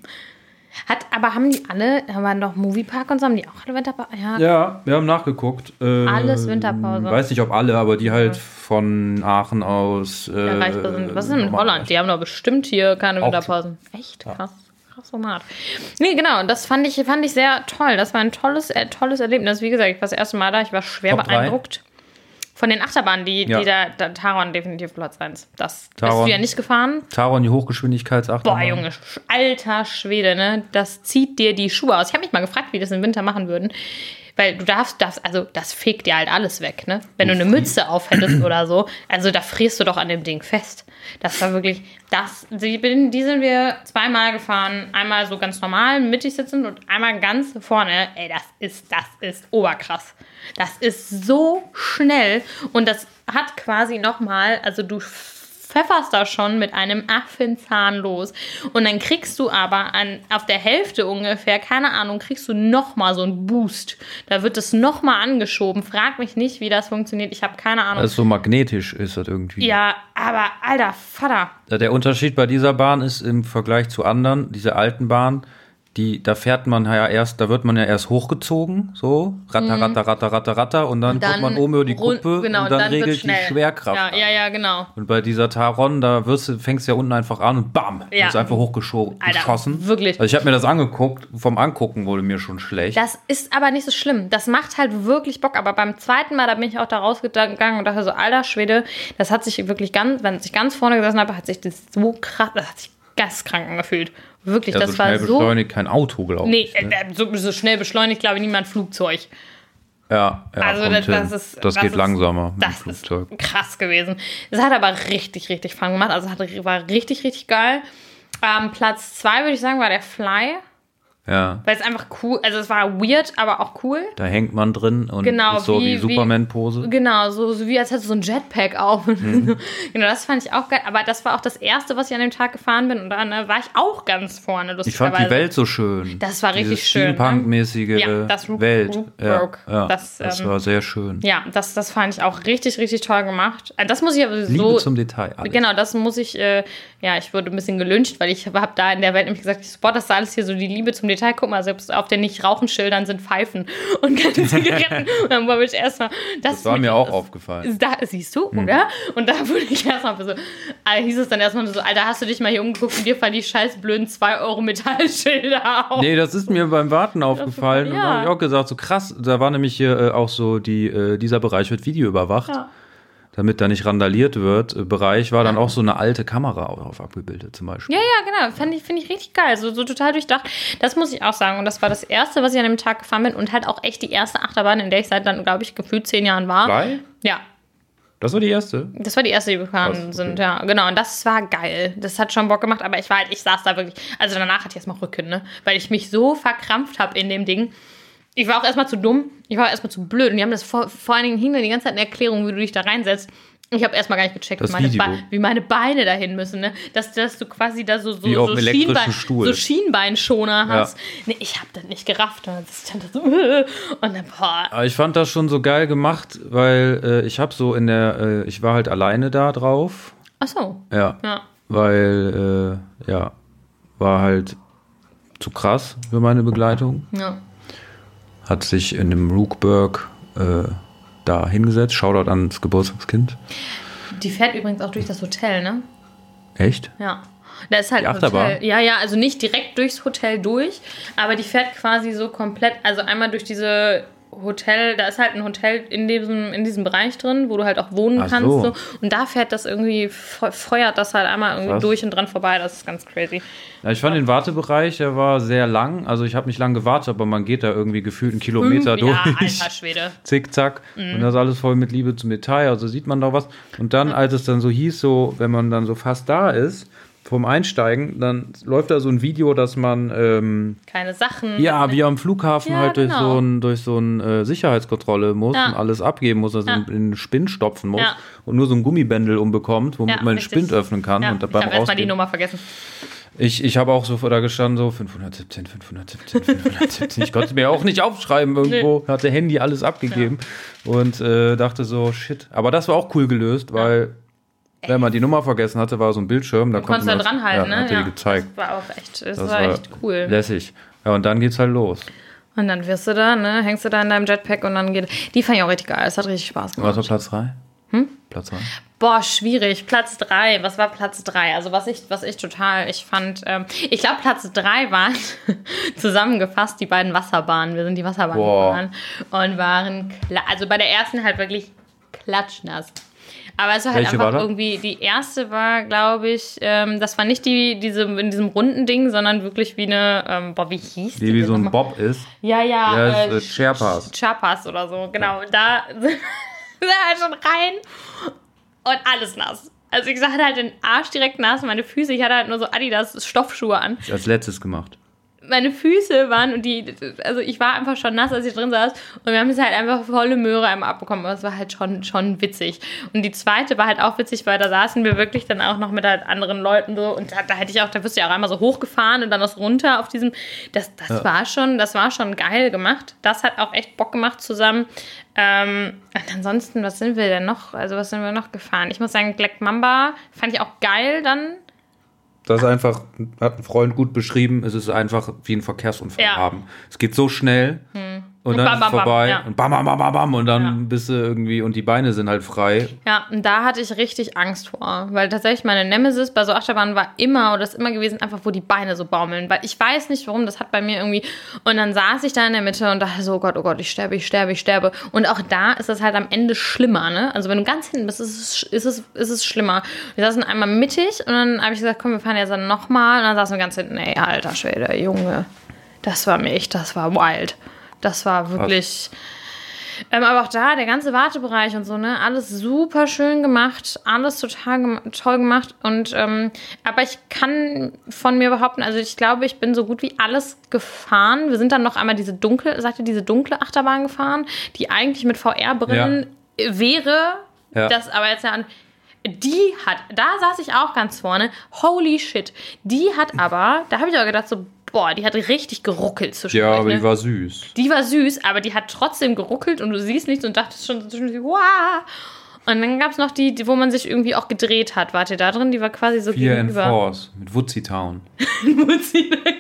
Hat, aber haben die alle, da waren doch Moviepark und so, haben die auch alle Winterpark? Ja. Ja, wir haben nachgeguckt. Äh, Alles Winterpause. Weiß nicht, ob alle, aber die halt von Aachen aus. Äh, sind. Was ist denn in Holland? Die haben doch bestimmt hier keine Winterpausen. Echt? Krass. Krass Format. Nee, genau, das fand ich, fand ich sehr toll. Das war ein tolles, äh, tolles Erlebnis. Wie gesagt, ich war das erste Mal da, ich war schwer Top drei? beeindruckt. Von den Achterbahnen, die, Ja. die da, da, Taron definitiv Platz 1. Das bist Taron. du ja nicht gefahren. Taron, die Hochgeschwindigkeitsachterbahn. Boah, Junge, alter Schwede, ne? Das zieht dir die Schuhe aus. Ich habe mich mal gefragt, wie die das im Winter machen würden. Weil du darfst, darfst, also das fegt dir halt alles weg, ne? Wenn du eine Mütze aufhättest oder so, also da frierst du doch an dem Ding fest. Das war wirklich, das, die, bin- die sind wir zweimal gefahren. Einmal so ganz normal, mittig sitzend und einmal ganz vorne. Ey, das ist, das ist oberkrass. Das ist so schnell und das hat quasi nochmal, also du pfefferst da schon mit einem Affenzahn los. Und dann kriegst du aber an, auf der Hälfte ungefähr, keine Ahnung, kriegst du nochmal so einen Boost. Da wird es nochmal angeschoben. Frag mich nicht, wie das funktioniert. Ich habe keine Ahnung. Das ist so magnetisch, ist das irgendwie. ja, aber alter Vater. Der Unterschied bei dieser Bahn ist im Vergleich zu anderen, diese alten Bahnen, die, da fährt man ja erst, da wird man ja erst hochgezogen, so, ratter, ratter, ratter, ratter, ratter, und dann, guckt man oben über die Kuppe genau, und dann, wird's regelt die. Schwerkraft. Ja, ja, ja, genau. Und bei dieser Taron, da wirst du, fängst du ja unten einfach an und bam, Ja. ist einfach hochgeschossen. Alter, wirklich. Also ich habe mir das angeguckt, vom Angucken wurde mir schon schlecht. Das ist aber nicht so schlimm. Das macht halt wirklich Bock. Aber beim zweiten Mal, da bin ich auch da rausgegangen und dachte so, alter Schwede, das hat sich wirklich ganz, wenn ich ganz vorne gesessen habe, hat sich das so krass, das hat sich gastkrank angefühlt. Wirklich, ja, das so war schnell so. beschleunigt kein Auto, glaube Nee, ich. Ne? äh, so, so schnell beschleunigt, glaube ich, niemand Flugzeug. Ja, ja Also das, das ist. das, geht ist, langsamer Das ist Flugzeug. krass gewesen. Es hat aber richtig, richtig Fun gemacht. Also hat, war richtig, richtig geil. Ähm, Platz zwei würde ich sagen, war der Fly. Ja, Weil es einfach cool, also es war weird, aber auch cool. da hängt man drin und Genau, ist so wie- wie, Superman-Pose. Genau, so, so wie als hättest du so ein Jetpack auf. Mhm. genau, das fand ich auch geil. Aber das war auch das erste, was ich an dem Tag gefahren bin. Und dann äh, war ich auch ganz vorne, Ich lustigerweise. fand die Welt so schön. Das war richtig Diese schön, ne? Steampunk-mäßige Ja, das Welt. Ja, ja, Das, das, ähm, war sehr schön. Ja, das, das fand ich auch richtig, richtig toll gemacht. Äh, Das muss ich aber Liebe so. zum Detail. Alles. Genau, das muss ich, äh, ja, ich wurde ein bisschen gelünscht, weil ich habe da in der Welt nämlich gesagt, ich boah, das ist alles hier so die Liebe zum Detail. Guck mal, selbst auf den Nicht-Rauchen-Schildern sind Pfeifen und keine Zigaretten. und dann war ich erstmal, das, Das war mir auch das- aufgefallen. Da, siehst du, oder? Und da wurde ich erstmal so, äh, hieß es dann erstmal so, Alter, hast du dich mal hier umgeguckt und dir fallen die scheiß blöden 2 Euro Metallschilder auf. Nee, das ist mir beim Warten aufgefallen. Und Ja. da habe ich auch gesagt, so krass, da war nämlich hier äh, auch so, die, äh, dieser Bereich wird Video überwacht. Ja. Damit da nicht randaliert wird, äh, Bereich war dann auch so eine alte Kamera auf abgebildet zum Beispiel. Ja, ja, genau. Finde ich, finde ich richtig geil. So, so total durchdacht. Das muss ich auch sagen. Und das war das erste, was ich an dem Tag gefahren bin und halt auch echt die erste Achterbahn, in der ich seit dann, glaube ich, gefühlt zehn Jahren war. Fly? Ja. Das war die erste. Das war die erste, die wir gefahren okay. sind, ja, genau. Und das war geil. Das hat schon Bock gemacht, aber ich war halt, ich saß da wirklich. Also danach hatte ich erstmal Rücken, ne? Weil ich mich so verkrampft habe in dem Ding. Ich war auch erstmal zu dumm, ich war auch erstmal zu blöd. Und die haben das vor, vor allen Dingen hing da die ganze Zeit eine Erklärung, wie du dich da reinsetzt. Ich habe erstmal gar nicht gecheckt, wie meine, wie meine Beine dahin müssen, ne? Dass, dass du quasi da so, so, so, Schienbein, so Schienbeinschoner hast. Nee, ich habe das nicht gerafft. Und dann so, und dann, boah, Aber ich fand das schon so geil gemacht, weil äh, ich habe so in der, äh, ich war halt alleine da drauf. ach so. Ja. Ja. Weil, äh, ja, war halt zu krass für meine Begleitung. Ja. Hat sich in dem Rookburg äh, da hingesetzt. Shoutout ans Geburtstagskind. Die fährt übrigens auch durch das Hotel, ne? Echt? Ja. Da ist halt Die Achterbahn? Hotel. Ja, ja, also nicht direkt durchs Hotel durch, aber die fährt quasi so komplett, also einmal durch diese Hotel, da ist halt ein Hotel in diesem, in diesem Bereich drin, wo du halt auch wohnen Ach kannst. so. So. Und da fährt das irgendwie, fe- feuert das halt einmal irgendwie Krass. durch und dran vorbei. Das ist ganz crazy. Ja, ich fand den Wartebereich, der war sehr lang. Also ich habe nicht lang gewartet, aber man geht da irgendwie gefühlt einen Kilometer Fünf- Ja, durch. alter Schwede. Zickzack. Mhm. Und das alles voll mit Liebe zum Detail. Also sieht man doch was. Und dann, als es dann so hieß, so, wenn man dann so fast da ist, vom Einsteigen, dann läuft da so ein Video, dass man ähm, Keine Sachen. ja, wie am Flughafen Ja, halt durch genau. so ein, durch so ein äh, Sicherheitskontrolle muss Ja. und alles abgeben muss, also Ja. in den Spind stopfen muss und nur so ein Gummibändel umbekommt, womit man den. Spind öffnen kann und ich beim habe erstmal die. Nummer vergessen. Ich, ich habe auch so da gestanden, so 517, 517, 517. ich konnte es mir auch nicht aufschreiben irgendwo. Hatte Handy alles abgegeben und äh, dachte so, shit. Aber das war auch cool gelöst, weil wenn man die Nummer vergessen hatte, war so ein Bildschirm. Da Du konntest da man das- dranhalten, ja, ne? Hat dir gezeigt. Das war auch echt, das, Das war echt cool. lässig. Ja, und dann geht's halt los. Und dann wirst du da, ne, hängst du da in deinem Jetpack und dann geht. Die fand ich auch richtig geil. Es hat richtig Spaß gemacht. Was war Platz 3? Hm? Platz 3. Boah, schwierig. Platz drei. Was war Platz drei? Also was ich, was ich total, ich fand, ähm, ich glaube Platz drei waren zusammengefasst die beiden Wasserbahnen. Wir sind die Wasserbahn Boah. gefahren und waren, also bei der ersten halt wirklich klatschnass. Aber es war halt Welche war einfach das? irgendwie, die erste war, glaube ich, ähm, das war nicht die, diese, in diesem runden Ding, sondern wirklich wie eine, ähm, boah, wie hieß die? Die wie so ein? Bob ist. Ja, ja. Ja, äh, ist, äh, Sherpas. Chapas oder so, genau. Da sind wir halt schon rein und alles nass. Also ich hatte halt den Arsch direkt nass, meine Füße, ich hatte halt nur so Adidas Stoffschuhe an. Als letztes gemacht. Meine Füße waren und die, also ich war einfach schon nass, als ich drin saß und wir haben es halt einfach volle Möhre einmal abbekommen, aber es war halt schon, schon witzig. Und die zweite war halt auch witzig, weil da saßen wir wirklich dann auch noch mit halt anderen Leuten so und da, da hätte ich auch, da wirst du ja auch einmal so hochgefahren und dann das runter auf diesem, das, das war schon, das war schon geil gemacht. Das hat auch echt Bock gemacht zusammen. Ähm, und ansonsten, was sind wir denn noch? Also, was sind wir noch gefahren? Ich muss sagen, Black Mamba fand ich auch geil dann. Das ist einfach, hat ein Freund gut beschrieben, es ist einfach wie ein Verkehrsunfall Ja. Hm. haben. Es geht so schnell und, Und dann bam, bam, bam, vorbei ja. und bam, bam, bam, bam, bam und dann Ja. bist du irgendwie und die Beine sind halt frei. Ja, und da hatte ich richtig Angst vor, weil tatsächlich meine Nemesis bei so Achterbahnen war immer oder ist immer gewesen, einfach wo die Beine so baumeln, weil ich weiß nicht warum, das hat bei mir irgendwie und dann saß ich da in der Mitte und dachte so, oh Gott, oh Gott, ich sterbe, ich sterbe, ich sterbe und auch da ist das halt am Ende schlimmer, ne? Also wenn du ganz hinten bist, ist es, ist es, ist es schlimmer. Wir saßen einmal mittig und dann habe ich gesagt, komm, wir fahren jetzt dann nochmal und dann saßen wir ganz hinten, ey, alter Schwede, Junge, das war mir echt, das war wild. Das war wirklich... Ähm, aber auch da, der ganze Wartebereich und so, ne, alles super schön gemacht, alles total gem toll gemacht. Und ähm, aber ich kann von mir behaupten, also ich glaube, ich bin so gut wie alles gefahren. Wir sind dann noch einmal diese dunkle, sagte diese dunkle Achterbahn gefahren, die eigentlich mit VR-Brillen wäre. Ja. Das aber jetzt ja. Die hat, da saß ich auch ganz vorne. Holy shit. Die hat aber, da habe ich aber gedacht, so, boah, die hat richtig geruckelt zwischendurch. Ja, aber ne? die war süß. Die war süß, aber die hat trotzdem geruckelt und du siehst nichts und dachtest schon so zwischendurch, wow. Und dann gab es noch die, wo man sich irgendwie auch gedreht hat. Wart ihr da drin? Die war quasi so in gegenüber. Force mit Woodsy Town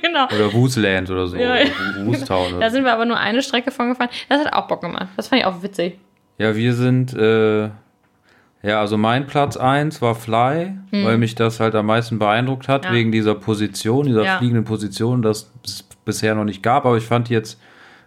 genau. oder Woosland oder so. Ja, ja. Woostown Da sind wir aber nur eine Strecke von gefahren. Das hat auch Bock gemacht. Das fand ich auch witzig. Ja, wir sind, äh, ja, also mein Platz 1 war Fly, weil mich das halt am meisten beeindruckt hat, Hm. Ja. wegen dieser Position, dieser Ja. fliegenden Position, das es bisher noch nicht gab, aber ich fand jetzt,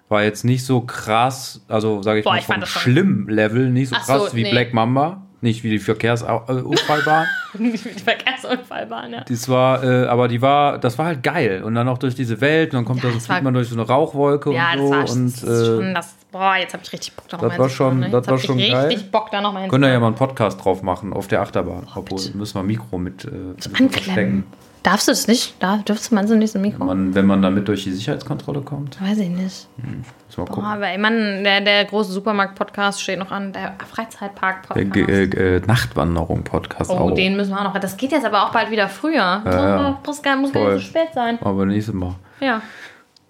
war jetzt nicht so krass, also sage ich Boah, mal ich vom das schon- schlimmen Level, nicht so Ach so, krass wie nee. Black Mamba. Nicht wie die Verkehrsunfallbahn. Die Verkehrsunfallbahn, ja. Das war, äh, aber die war, das war halt geil. Und dann auch durch diese Welt, und dann kommt Ja, da so, das fliegt man durch so eine Rauchwolke Ja, und das so. war und das ist schon äh, das. Boah, jetzt habe ich richtig Bock, da das nochmal war schon- Ne? das war schon richtig geil. Bock, da nochmal können da ja hinzufahren. mal einen Podcast drauf machen auf der Achterbahn. Obwohl, müssen wir ein Mikro mit, äh, mit Anklemmen. Darfst du das nicht? Darf, dürfst du mal so nicht so ein Mikro? Man, wenn man damit durch die Sicherheitskontrolle kommt, Weiß ich nicht. wir Boah, gucken. aber ey, Mann, der, der große Supermarkt-Podcast steht noch an, der Freizeitpark-Podcast. Äh, äh, Nachtwanderung-Podcast Oh, auch. den müssen wir auch noch. Das geht jetzt aber auch bald wieder früher. Ja. Muss, gar, muss gar nicht so spät sein. Aber nächstes Mal. Ja.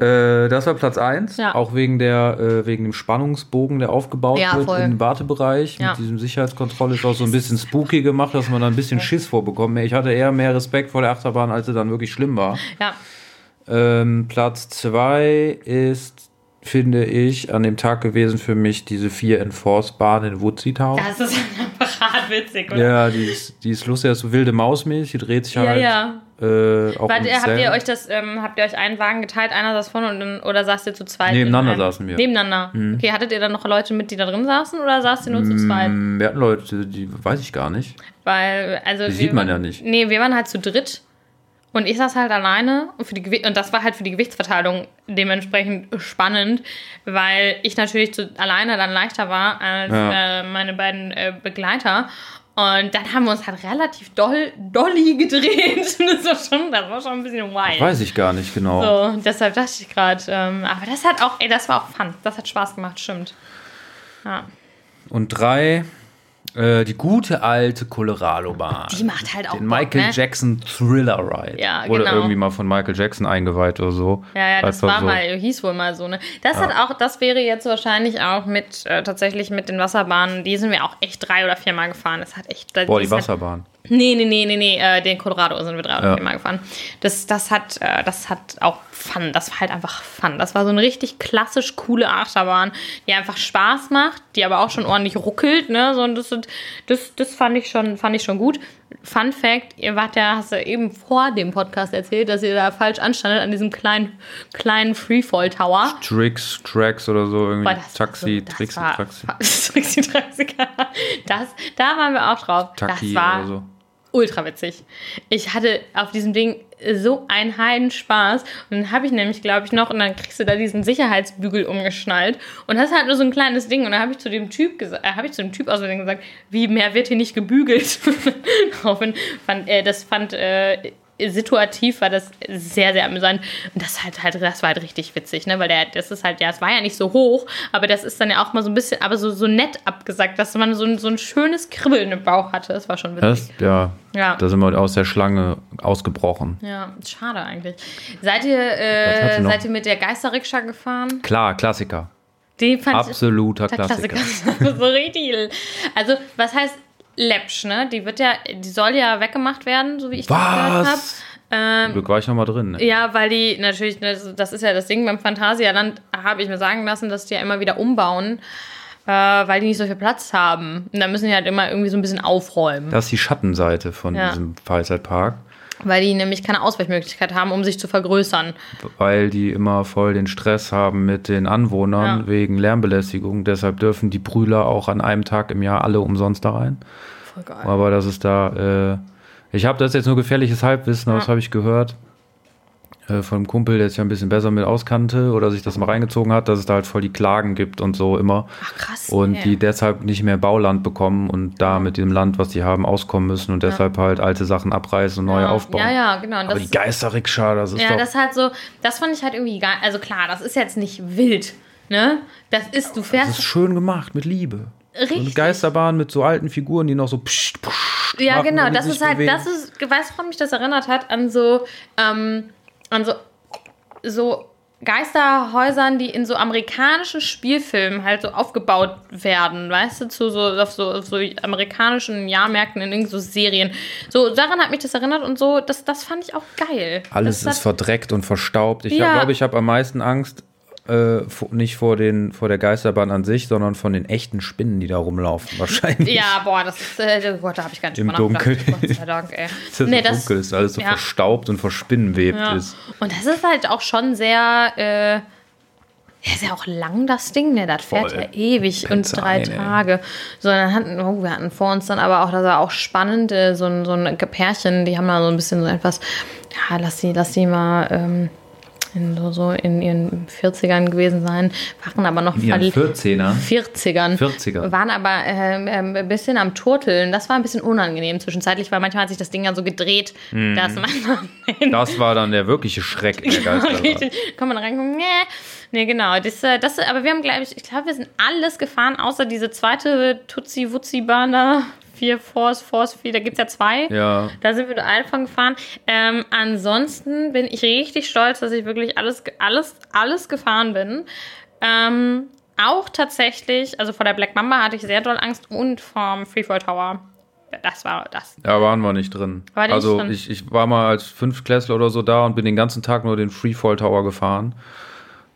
Äh, das war Platz 1, Ja. auch wegen, der, äh, wegen dem Spannungsbogen, der aufgebaut Ja, wird voll. im Wartebereich. Ja. Mit diesem Sicherheitskontrolle ist auch so ein bisschen spooky gemacht, dass man da ein bisschen Schiss vorbekommt. Ich hatte eher mehr Respekt vor der Achterbahn, als sie dann wirklich schlimm war. Ja. Ähm, Platz 2 ist, finde ich, an dem Tag gewesen für mich diese vier Enforce-Bahn in Woodsy Town. Das ist einfach hart witzig, oder? Ja, die ist, die ist lustig, das ist so wilde Mausmilch, die dreht sich Ja, halt. ja. Äh, auch Wart, ihr- habt ihr euch das, ähm, habt ihr euch einen Wagen geteilt, einer saß vorne und dann, oder saßt ihr zu zweit? Nebeneinander saßen wir. Nebeneinander. Okay, hattet ihr dann noch Leute mit, die da drin saßen oder saßt ihr nur zu zweit? Mm, Wir hatten Leute, die weiß ich gar nicht. Weil, also. Die sieht man waren- ja nicht. Nee, wir waren halt zu dritt. Und ich saß halt alleine und, für die, und das war halt für die Gewichtsverteilung dementsprechend spannend, weil ich natürlich zu, alleine dann leichter war als Ja. äh, meine beiden äh, Begleiter. Und dann haben wir uns halt relativ doll, dolly gedreht. Das war schon, das war schon ein bisschen wild. Weiß ich gar nicht genau. So, deshalb dachte ich gerade, ähm, aber das hat auch, ey, das war auch fun. Das hat Spaß gemacht, stimmt. Ja. Und drei, äh, die gute alte Colorado-Bahn. Die macht halt auch Den Bock, Michael ne? Jackson Thriller Ride. Ja, Wurde genau. irgendwie mal von Michael Jackson eingeweiht oder so. Ja, ja, das war so. mal, hieß wohl mal so, ne? Das hat auch, das wäre jetzt wahrscheinlich auch mit, äh, tatsächlich mit den Wasserbahnen, die sind wir auch echt drei oder viermal gefahren. Das hat echt. Boah, die hat- Wasserbahn. Nee, nee, nee, nee, nee, äh, den Colorado sind wir drei oder Ja. viermal gefahren. Das, das hat, äh, das hat auch Fun. Das war halt einfach Fun. Das war so eine richtig klassisch coole Achterbahn, die einfach Spaß macht, die aber auch schon ordentlich ruckelt, ne? So, und das, das, das fand ich schon, fand ich schon gut. Fun Fact, ihr wart ja, hast du eben vor dem Podcast erzählt, dass ihr da falsch anstandet an diesem kleinen, kleinen Freefall Tower. Tricks, Tracks oder so. Irgendwie Boah, Taxi, so, Trixi, Taxi. Trixi, Taxi. Das, da waren wir auch drauf. Taki das war oder so. Ultra witzig. Ich hatte auf diesem Ding so einen Heidenspaß. Und dann habe ich nämlich, glaube ich, noch, und dann kriegst du da diesen Sicherheitsbügel umgeschnallt. Und das ist halt nur so ein kleines Ding. Und dann habe ich zu dem Typ gesagt, äh, habe ich zu dem Typ Versehen gesagt, wie mehr wird hier nicht gebügelt. Das fand äh, situativ war das sehr, sehr amüsant. Und das halt halt, das war halt richtig witzig, ne? Weil der, das ist halt, ja, es war ja nicht so hoch, aber das ist dann ja auch mal so ein bisschen, aber so, so nett abgesagt, dass man so ein, so ein schönes Kribbeln im Bauch hatte. Das war schon witzig. Das, ja, Ja. da sind wir aus der Schlange ausgebrochen. Ja, schade eigentlich. Seid ihr, äh, seid ihr mit der Geisterrikscha gefahren? Klar, Klassiker. Den fand Absoluter ich Klassiker. Klassiker. so richtig. Also, was heißt läppsch, ne? Die wird ja, die soll ja weggemacht werden, so wie ich das gehört habe. Was? Ähm, Glück war ich noch mal drin. Ne? ja, weil die natürlich, das, das ist ja das Ding beim Phantasialand, habe ich mir sagen lassen, dass die ja immer wieder umbauen, äh, weil die nicht so viel Platz haben. Und da müssen die halt immer irgendwie so ein bisschen aufräumen. Das ist die Schattenseite von Ja. diesem Freizeitpark, Weil die nämlich keine Ausweichmöglichkeit haben, um sich zu vergrößern. weil die immer voll den Stress haben mit den Anwohnern Ja. wegen Lärmbelästigung. Deshalb dürfen die Brüder auch an einem Tag im Jahr alle umsonst da rein. Voll geil. Aber das ist da. Äh, ich habe das jetzt nur gefährliches Halbwissen, aber das habe ich gehört. Äh, von einem Kumpel, der sich ja ein bisschen besser mit auskannte oder sich das mal reingezogen hat, dass es da halt voll die Klagen gibt und so immer. Ach, krass. Und ja. die deshalb nicht mehr Bauland bekommen und da mit dem Land, was die haben, auskommen müssen und deshalb halt alte Sachen abreißen und neue ja. aufbauen. Ja, ja, genau. Und Aber das- die Geisterrikscha, das ist Ja, doch. das halt so, das fand ich halt irgendwie geil. Also klar, das ist jetzt nicht wild, ne? Das ist, du das fährst ist schön gemacht, mit Liebe. So richtig. Geisterbahn mit so alten Figuren, die noch so pscht, pscht Ja, machen genau, das ist halt, bewegen. das ist, weißt du, woran mich das erinnert hat? An so, ähm, an so, so Geisterhäusern, die in so amerikanischen Spielfilmen halt so aufgebaut werden, weißt du, zu so, auf so, auf so amerikanischen Jahrmärkten in irgend so Serien. So, daran hat mich das erinnert und so, das, das fand ich auch geil. Alles das ist verdreckt und verstaubt. Ich Ja. glaube, ich habe am meisten Angst, äh, nicht vor, den, vor der Geisterbahn an sich, sondern von den echten Spinnen, die da rumlaufen, wahrscheinlich. Ja, boah, das ist, äh, oh Gott, da habe ich gar nicht Im. Dunkeln. Gott sei Dank, ey. Das ist Nee, das- dunkel ist, alles so ja. verstaubt und verspinnenwebt Ja. ist. Und das ist halt auch schon sehr, äh, Ja, ist ja auch lang das Ding, ne? Das fährt Voll. ja ewig Pennst und drei ein, ey. Tage. So, dann hatten oh, wir hatten vor uns dann aber auch, das war auch spannend, äh, so ein, so ein Pärchen, die haben da so ein bisschen so etwas, ja, lass sie, lass sie mal ähm, in, so, so in ihren 40ern gewesen sein, waren aber noch In ihren verli- 14er. 40ern. 40er. Waren aber ähm, ähm, ein bisschen am Turteln. Das war ein bisschen unangenehm zwischenzeitlich, weil manchmal hat sich das Ding dann so gedreht, Mhm. dass man Das war dann der wirkliche Schreck in der. Kommt man rein, nee. Nee, genau. Das, äh, das, aber wir haben, glaube ich, ich glaube, wir sind alles gefahren, außer diese zweite Tutsi-Wutzi-Bahn da. Vier Force, Force, vier, da gibt es ja zwei. Ja. Da sind wir nur einfach gefahren. Ähm, ansonsten bin ich richtig stolz, dass ich wirklich alles, alles, alles gefahren bin. Ähm, auch tatsächlich, also vor der Black Mamba hatte ich sehr doll Angst und vom Freefall Tower. Das war das. Da waren wir nicht drin. War der nicht also drin? Ich, ich war mal als Fünftklässler oder so da und bin den ganzen Tag nur den Freefall Tower gefahren.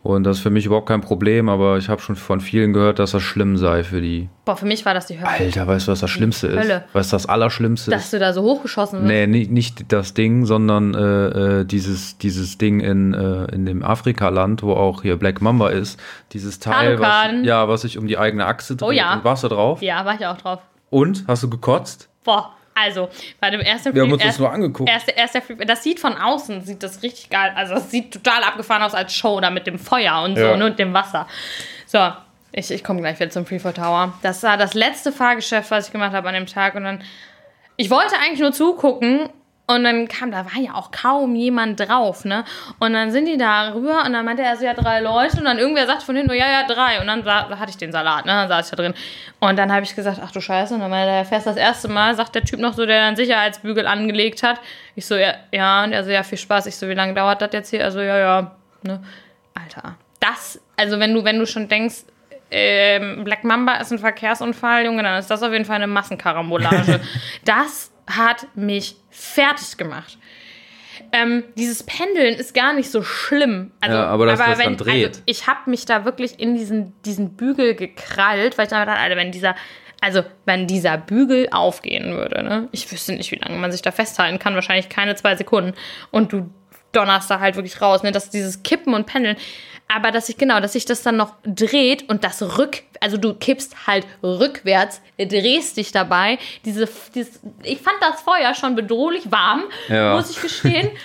Und das ist für mich überhaupt kein Problem, aber ich habe schon von vielen gehört, dass das schlimm sei für die. Boah, für mich war das die Hölle. Alter, weißt du, was das Schlimmste ist? Hölle. Was das Allerschlimmste Dass ist? du da so hochgeschossen wirst. Nee, nicht, nicht das Ding, sondern äh, äh, dieses, dieses Ding in, äh, in dem Afrikaland, wo auch hier Black Mamba ist. Dieses Teil, was, ja, was sich um die eigene Achse dreht. Oh ja. Und warst du drauf? Ja, war ich auch drauf. Und? Hast du gekotzt? Boah, also, bei dem ersten Wir haben Free- uns das erst- nur angeguckt. Erste, erster Free- das sieht von außen, sieht das richtig geil, also das sieht total abgefahren aus als Show da mit dem Feuer und so Ja. ne, und dem Wasser. So, ich, ich komme gleich wieder zum Freefall Tower. Das war das letzte Fahrgeschäft, was ich gemacht habe an dem Tag und dann, ich wollte eigentlich nur zugucken und dann kam, da war ja auch kaum jemand drauf, ne? Und dann sind die da rüber und dann meinte er so, ja, drei Leute. Und dann irgendwer sagt von hinten, nur, ja, ja, drei. Und dann sa- da hatte ich den Salat, ne? Dann saß ich da drin. Und dann habe ich gesagt, ach du Scheiße. Und dann meinte er, fährst das erste Mal, sagt der Typ noch so, der einen Sicherheitsbügel angelegt hat. Ich so, ja, ja. Und er so, ja, viel Spaß. Ich so, wie lange dauert das jetzt hier? Also, ja, ja, ne? Alter. Das, also wenn du, wenn du schon denkst, ähm, Black Mamba ist ein Verkehrsunfall, Junge, dann ist das auf jeden Fall eine Massenkarambolage. das hat mich fertig gemacht. Ähm, dieses Pendeln ist gar nicht so schlimm. Also, Ja, aber das dann dreht. Also ich habe mich da wirklich in diesen, diesen Bügel gekrallt, weil ich dachte, Alter, wenn dieser, also wenn dieser Bügel aufgehen würde, ne? Ich wüsste nicht, wie lange man sich da festhalten kann, wahrscheinlich keine zwei Sekunden. Und du donnerst da halt wirklich raus, ne? Dass dieses Kippen und Pendeln. Aber dass ich, genau, dass sich das dann noch dreht und das rück, also du kippst halt rückwärts, drehst dich dabei. Diese, dieses, ich fand das Feuer schon bedrohlich warm, Ja. muss ich gestehen.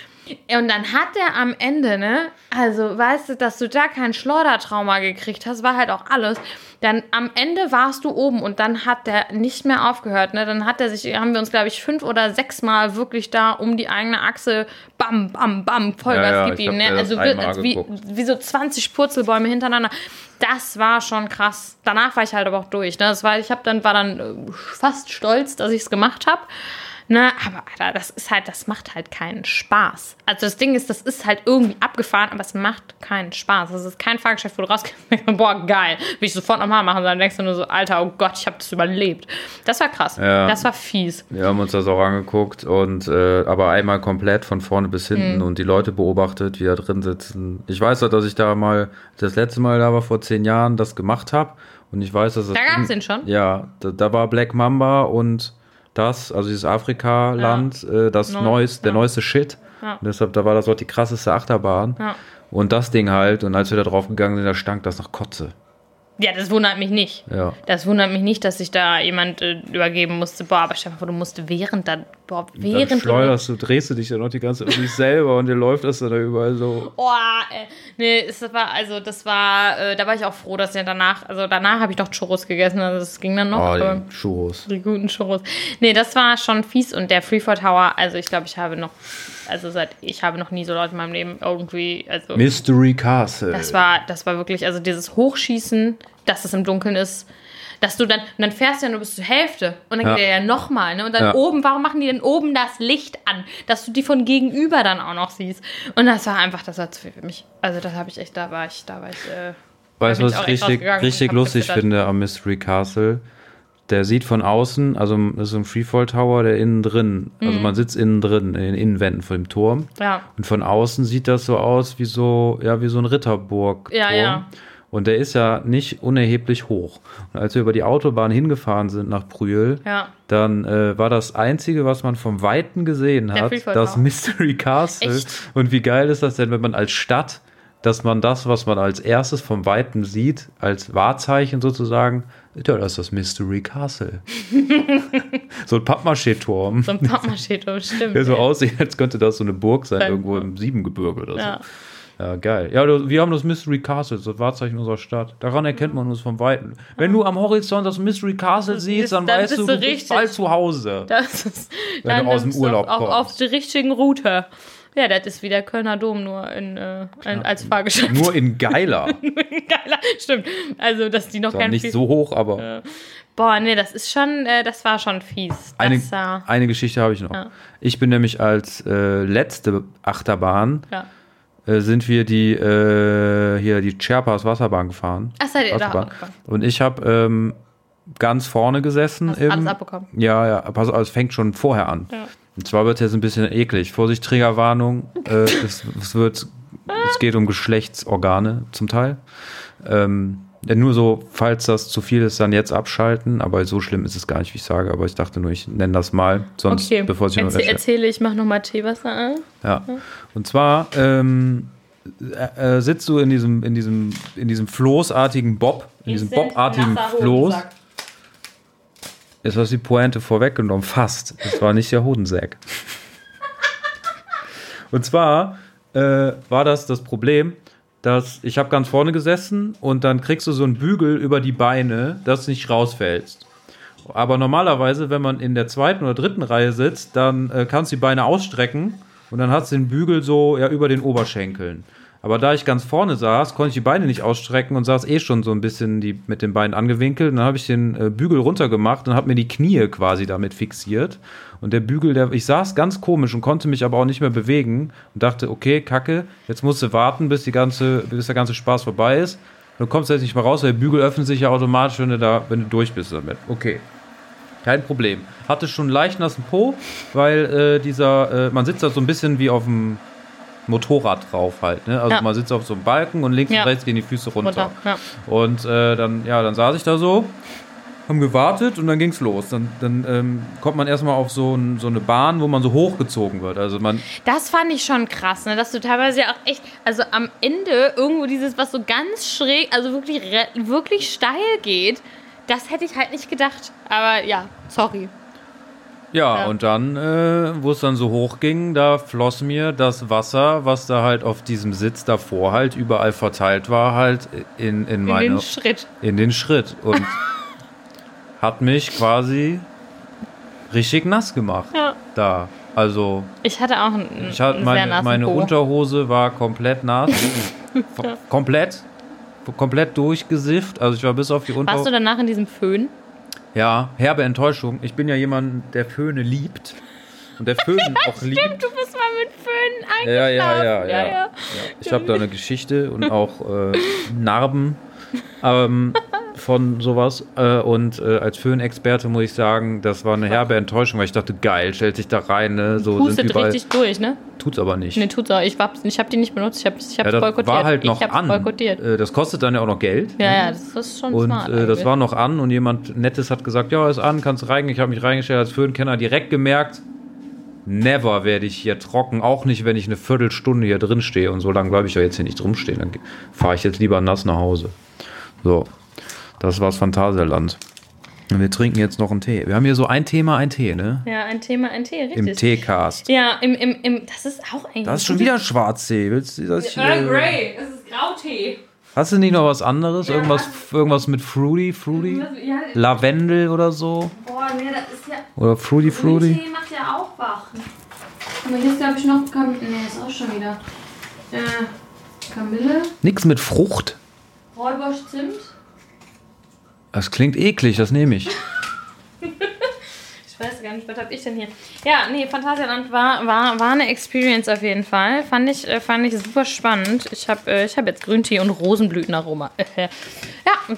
Und dann hat der am Ende, ne, also weißt du, dass du da kein Schleudertrauma gekriegt hast, war halt auch alles. Dann am Ende warst du oben und dann hat der nicht mehr aufgehört, ne? Dann hat er sich, haben wir uns, glaube ich, fünf oder sechs Mal wirklich da um die eigene Achse, bam, bam, bam, Vollgas Ja, ja, gib ihm, ne? Also wie, angeguckt. wie so 20 Purzelbäume hintereinander. Das war schon krass. Danach war ich halt aber auch durch. Ne? Das war, ich hab dann, war dann äh, fast stolz, dass ich es gemacht habe. Ne, aber Alter, das ist halt, das macht halt keinen Spaß. Also das Ding ist, das ist halt irgendwie abgefahren, aber es macht keinen Spaß. Das ist kein Fahrgeschäft, wo du rausgehst boah, geil, will ich sofort nochmal machen. Sondern denkst du nur so, Alter, oh Gott, ich habe das überlebt. Das war krass. Ja. Das war fies. Wir haben uns das auch angeguckt und äh, aber einmal komplett von vorne bis hinten Mhm. und die Leute beobachtet, wie da drin sitzen. Ich weiß auch, dass ich da mal das letzte Mal da war vor zehn Jahren das gemacht habe und ich weiß, dass das Da gab's Ding- den schon? Ja, da, da war Black Mamba und das, also dieses Afrika-Land, äh, das Neu- neues, der ja. neueste Shit. Ja. Und deshalb, da war das auch die krasseste Achterbahn. Ja. Und das Ding halt, und als wir da drauf gegangen sind, da stank das nach Kotze. Ja, das wundert mich nicht. Ja. Das wundert mich nicht, dass sich da jemand äh, übergeben musste. Boah, aber stell dir vor, du musst während dann, boah, Dann während du schleuderst du, drehst du dich dann noch die ganze Zeit um dich selber und dir läuft das dann da überall so. Oh, äh, nee, es war, also das war, äh, da war ich auch froh, dass ja danach, also danach habe ich noch Churros gegessen, also das ging dann noch. Oh, aber die Churros. die guten Churros. Nee, das war schon fies und der Freefall Tower, also ich glaube, ich habe noch, also seit, ich habe noch nie so Leute in meinem Leben irgendwie, also Mystery Castle. das war, das war wirklich, also dieses Hochschießen, dass es im Dunkeln ist, dass du dann, und dann fährst du ja nur bis zur Hälfte und dann Ja. geht er ja nochmal, ne? Und dann Ja. oben, warum machen die denn oben das Licht an, dass du die von gegenüber dann auch noch siehst? Und das war einfach, das war zu viel für mich. Also das habe ich echt, da war ich, da war ich, äh, Weißt du, was ich richtig, richtig lustig finde am Mystery Castle? Der sieht von außen, also das ist so ein Freefall Tower, der innen drin, also Mhm. man sitzt innen drin, in den Innenwänden von dem Turm. ja. Und von außen sieht das so aus wie so, ja, wie so ein Ritterburg. Ja, ja. Und der ist ja nicht unerheblich hoch. Und als wir über die Autobahn hingefahren sind nach Brühl, Ja. dann äh, war das Einzige, was man vom Weiten gesehen hat, das. Mystery Castle. Echt? Und wie geil ist das denn, wenn man als Stadt dass man das, was man als erstes vom Weiten sieht, als Wahrzeichen sozusagen, ja, das ist das Mystery Castle. so ein Pappmaché-Turm. So ein Pappmaché-Turm, stimmt. Der so aussieht, als könnte das so eine Burg sein, Sein. irgendwo im Siebengebirge oder so. Ja. Ja, geil. Ja, wir haben das Mystery Castle, das Wahrzeichen unserer Stadt. Daran erkennt man uns vom Weiten. Wenn du am Horizont das Mystery Castle siehst, dann, dann weißt du, du bist bald zu Hause. Das ist, Wenn du aus dem Urlaub auf, auf, auf kommst. der richtigen Route. Ja, das ist wie der Kölner Dom, nur in, äh, ein, als Fahrgeschäft. Nur in geiler. Geiler, stimmt. Also, dass die noch kein nicht viel- so hoch, aber Boah, nee, das ist schon, äh, das war schon fies. Das, eine, eine Geschichte habe ich noch. Ja. Ich bin nämlich als äh, letzte Achterbahn ja. äh, sind wir die äh, hier die Sherpas Wasserbahn gefahren. Ach, seid ihr da Wasserbahn. angefangen? Und ich habe ähm, ganz vorne gesessen. Hast im, alles abbekommen? Ja, ja, pass auf, es fängt schon vorher an. Ja. Und zwar wird es jetzt ein bisschen eklig. Vorsicht, Triggerwarnung. Äh, es, es wird, es geht um Geschlechtsorgane zum Teil. Ähm, ja, nur so, falls das zu viel ist, dann jetzt abschalten. Aber so schlimm ist es gar nicht, wie ich sage. Aber ich dachte nur, ich nenne das mal. Sonst, Okay, bevor Erzähl, erzählt. erzähle ich, mach nochmal Teewasser an. Ja. Und zwar ähm, äh, äh, sitzt du in diesem, in diesem, in diesem floßartigen Bob, in diesem bobartigen Floß. Jetzt hast du die Pointe vorweggenommen, fast. Das war nicht der Hodensack. Und zwar äh, war das das Problem, dass ich habe ganz vorne gesessen und dann kriegst du so einen Bügel über die Beine, dass du nicht rausfällst. Aber normalerweise, wenn man in der zweiten oder dritten Reihe sitzt, dann äh, kannst du die Beine ausstrecken und dann hast du den Bügel so ja über den Oberschenkeln. Aber da ich ganz vorne saß, konnte ich die Beine nicht ausstrecken und saß eh schon so ein bisschen die, mit den Beinen angewinkelt. Und dann habe ich den äh, Bügel runtergemacht und habe mir die Knie quasi damit fixiert. Und der Bügel, der, ich saß ganz komisch und konnte mich aber auch nicht mehr bewegen und dachte, okay, Kacke, jetzt musst du warten, bis, die ganze, bis der ganze Spaß vorbei ist. Du kommst jetzt nicht mehr raus, weil der Bügel öffnet sich ja automatisch, wenn du da, wenn du durch bist damit. Okay. Kein Problem. Hatte schon einen leicht nassen Po, weil äh, dieser, äh, man sitzt da so ein bisschen wie auf dem Motorrad drauf halt. Ne? Also Ja. man sitzt auf so einem Balken und links Ja. und rechts gehen die Füße runter. Runter. Und äh, dann, ja, dann saß ich da so, haben gewartet und dann ging's los. Dann, dann ähm, kommt man erstmal auf so, ein, so eine Bahn, wo man so hochgezogen wird. Also man, Das fand ich schon krass, ne? dass du teilweise ja auch echt, also am Ende irgendwo dieses, was so ganz schräg, also wirklich, wirklich steil geht, das hätte ich halt nicht gedacht. Aber ja, sorry. Ja, Ja. und dann, äh, wo es dann so hoch ging, da floss mir das Wasser, was da halt auf diesem Sitz davor halt überall verteilt war, halt in, in In meine, den Schritt. in den Schritt und hat mich quasi richtig nass gemacht. Ja. Da. Also, Ich hatte auch einen, ich hatte einen sehr meine, nassen meine Po. Unterhose war komplett nass. Komplett. Komplett durchgesifft. Also ich war bis auf die Warst du Unterhose. danach in diesem Föhn? Ja, herbe Enttäuschung. Ich bin ja jemand, der Föhne liebt. Und der Föhn auch liebt. Du bist mal mit Föhn Ja, eingeschlafen. ja, ja, ja. ja. Ich habe da eine Geschichte und auch äh, Narben ähm, von sowas. Äh, und äh, als Föhnexperte muss ich sagen, das war eine herbe Enttäuschung, weil ich dachte, geil, stellt sich da rein, ne? So sind Pustet überall. richtig durch, ne? Tut's aber nicht. Ne, tut's auch. Ich, ich habe die nicht benutzt. Ich habe ich ja, hab's das boykottiert. war halt noch ich hab's an. boykottiert. Äh, das kostet dann ja auch noch Geld. Ja, ja, das ist schon Und smart. äh, das war noch an und jemand Nettes hat gesagt, ja, ist an, kannst reingehen. Ich habe mich reingestellt als Föhnkenner, direkt gemerkt, never werde ich hier trocken, auch nicht, wenn ich eine Viertelstunde hier drin stehe und so lange bleibe ich ja jetzt hier nicht drum stehen. Dann fahre ich jetzt lieber nass nach Hause. So, das war's Phantasialand. Und wir trinken jetzt noch einen Tee. Wir haben hier so ein Thema, ein Tee, ne? Ja, ein Thema, ein Tee, richtig. Im Teecast. Ja, im, im, im, das ist auch eigentlich. Das ist schon wieder Schwarztee. Willst du das Earl? Grey, es ist Grautee. Hast du nicht noch was anderes? Irgendwas, irgendwas mit Fruity, Fruity? Ja, Lavendel oder so? boah, nee, das ist ja. Oder Fruity, Fruity? Tee macht ja auch wach. Aber hier ist, glaube ich, noch. Kam nee, ist auch schon wieder. Äh, Kamille, Nix mit Frucht. Räubosch Zimt. Das klingt eklig, das nehme ich. Ich weiß gar nicht, was habe ich denn hier? Ja, nee, Phantasialand war, war, war eine Experience auf jeden Fall. Fand ich, äh, fand ich super spannend. Ich habe äh, ich hab jetzt Grüntee und Rosenblütenaroma. ja,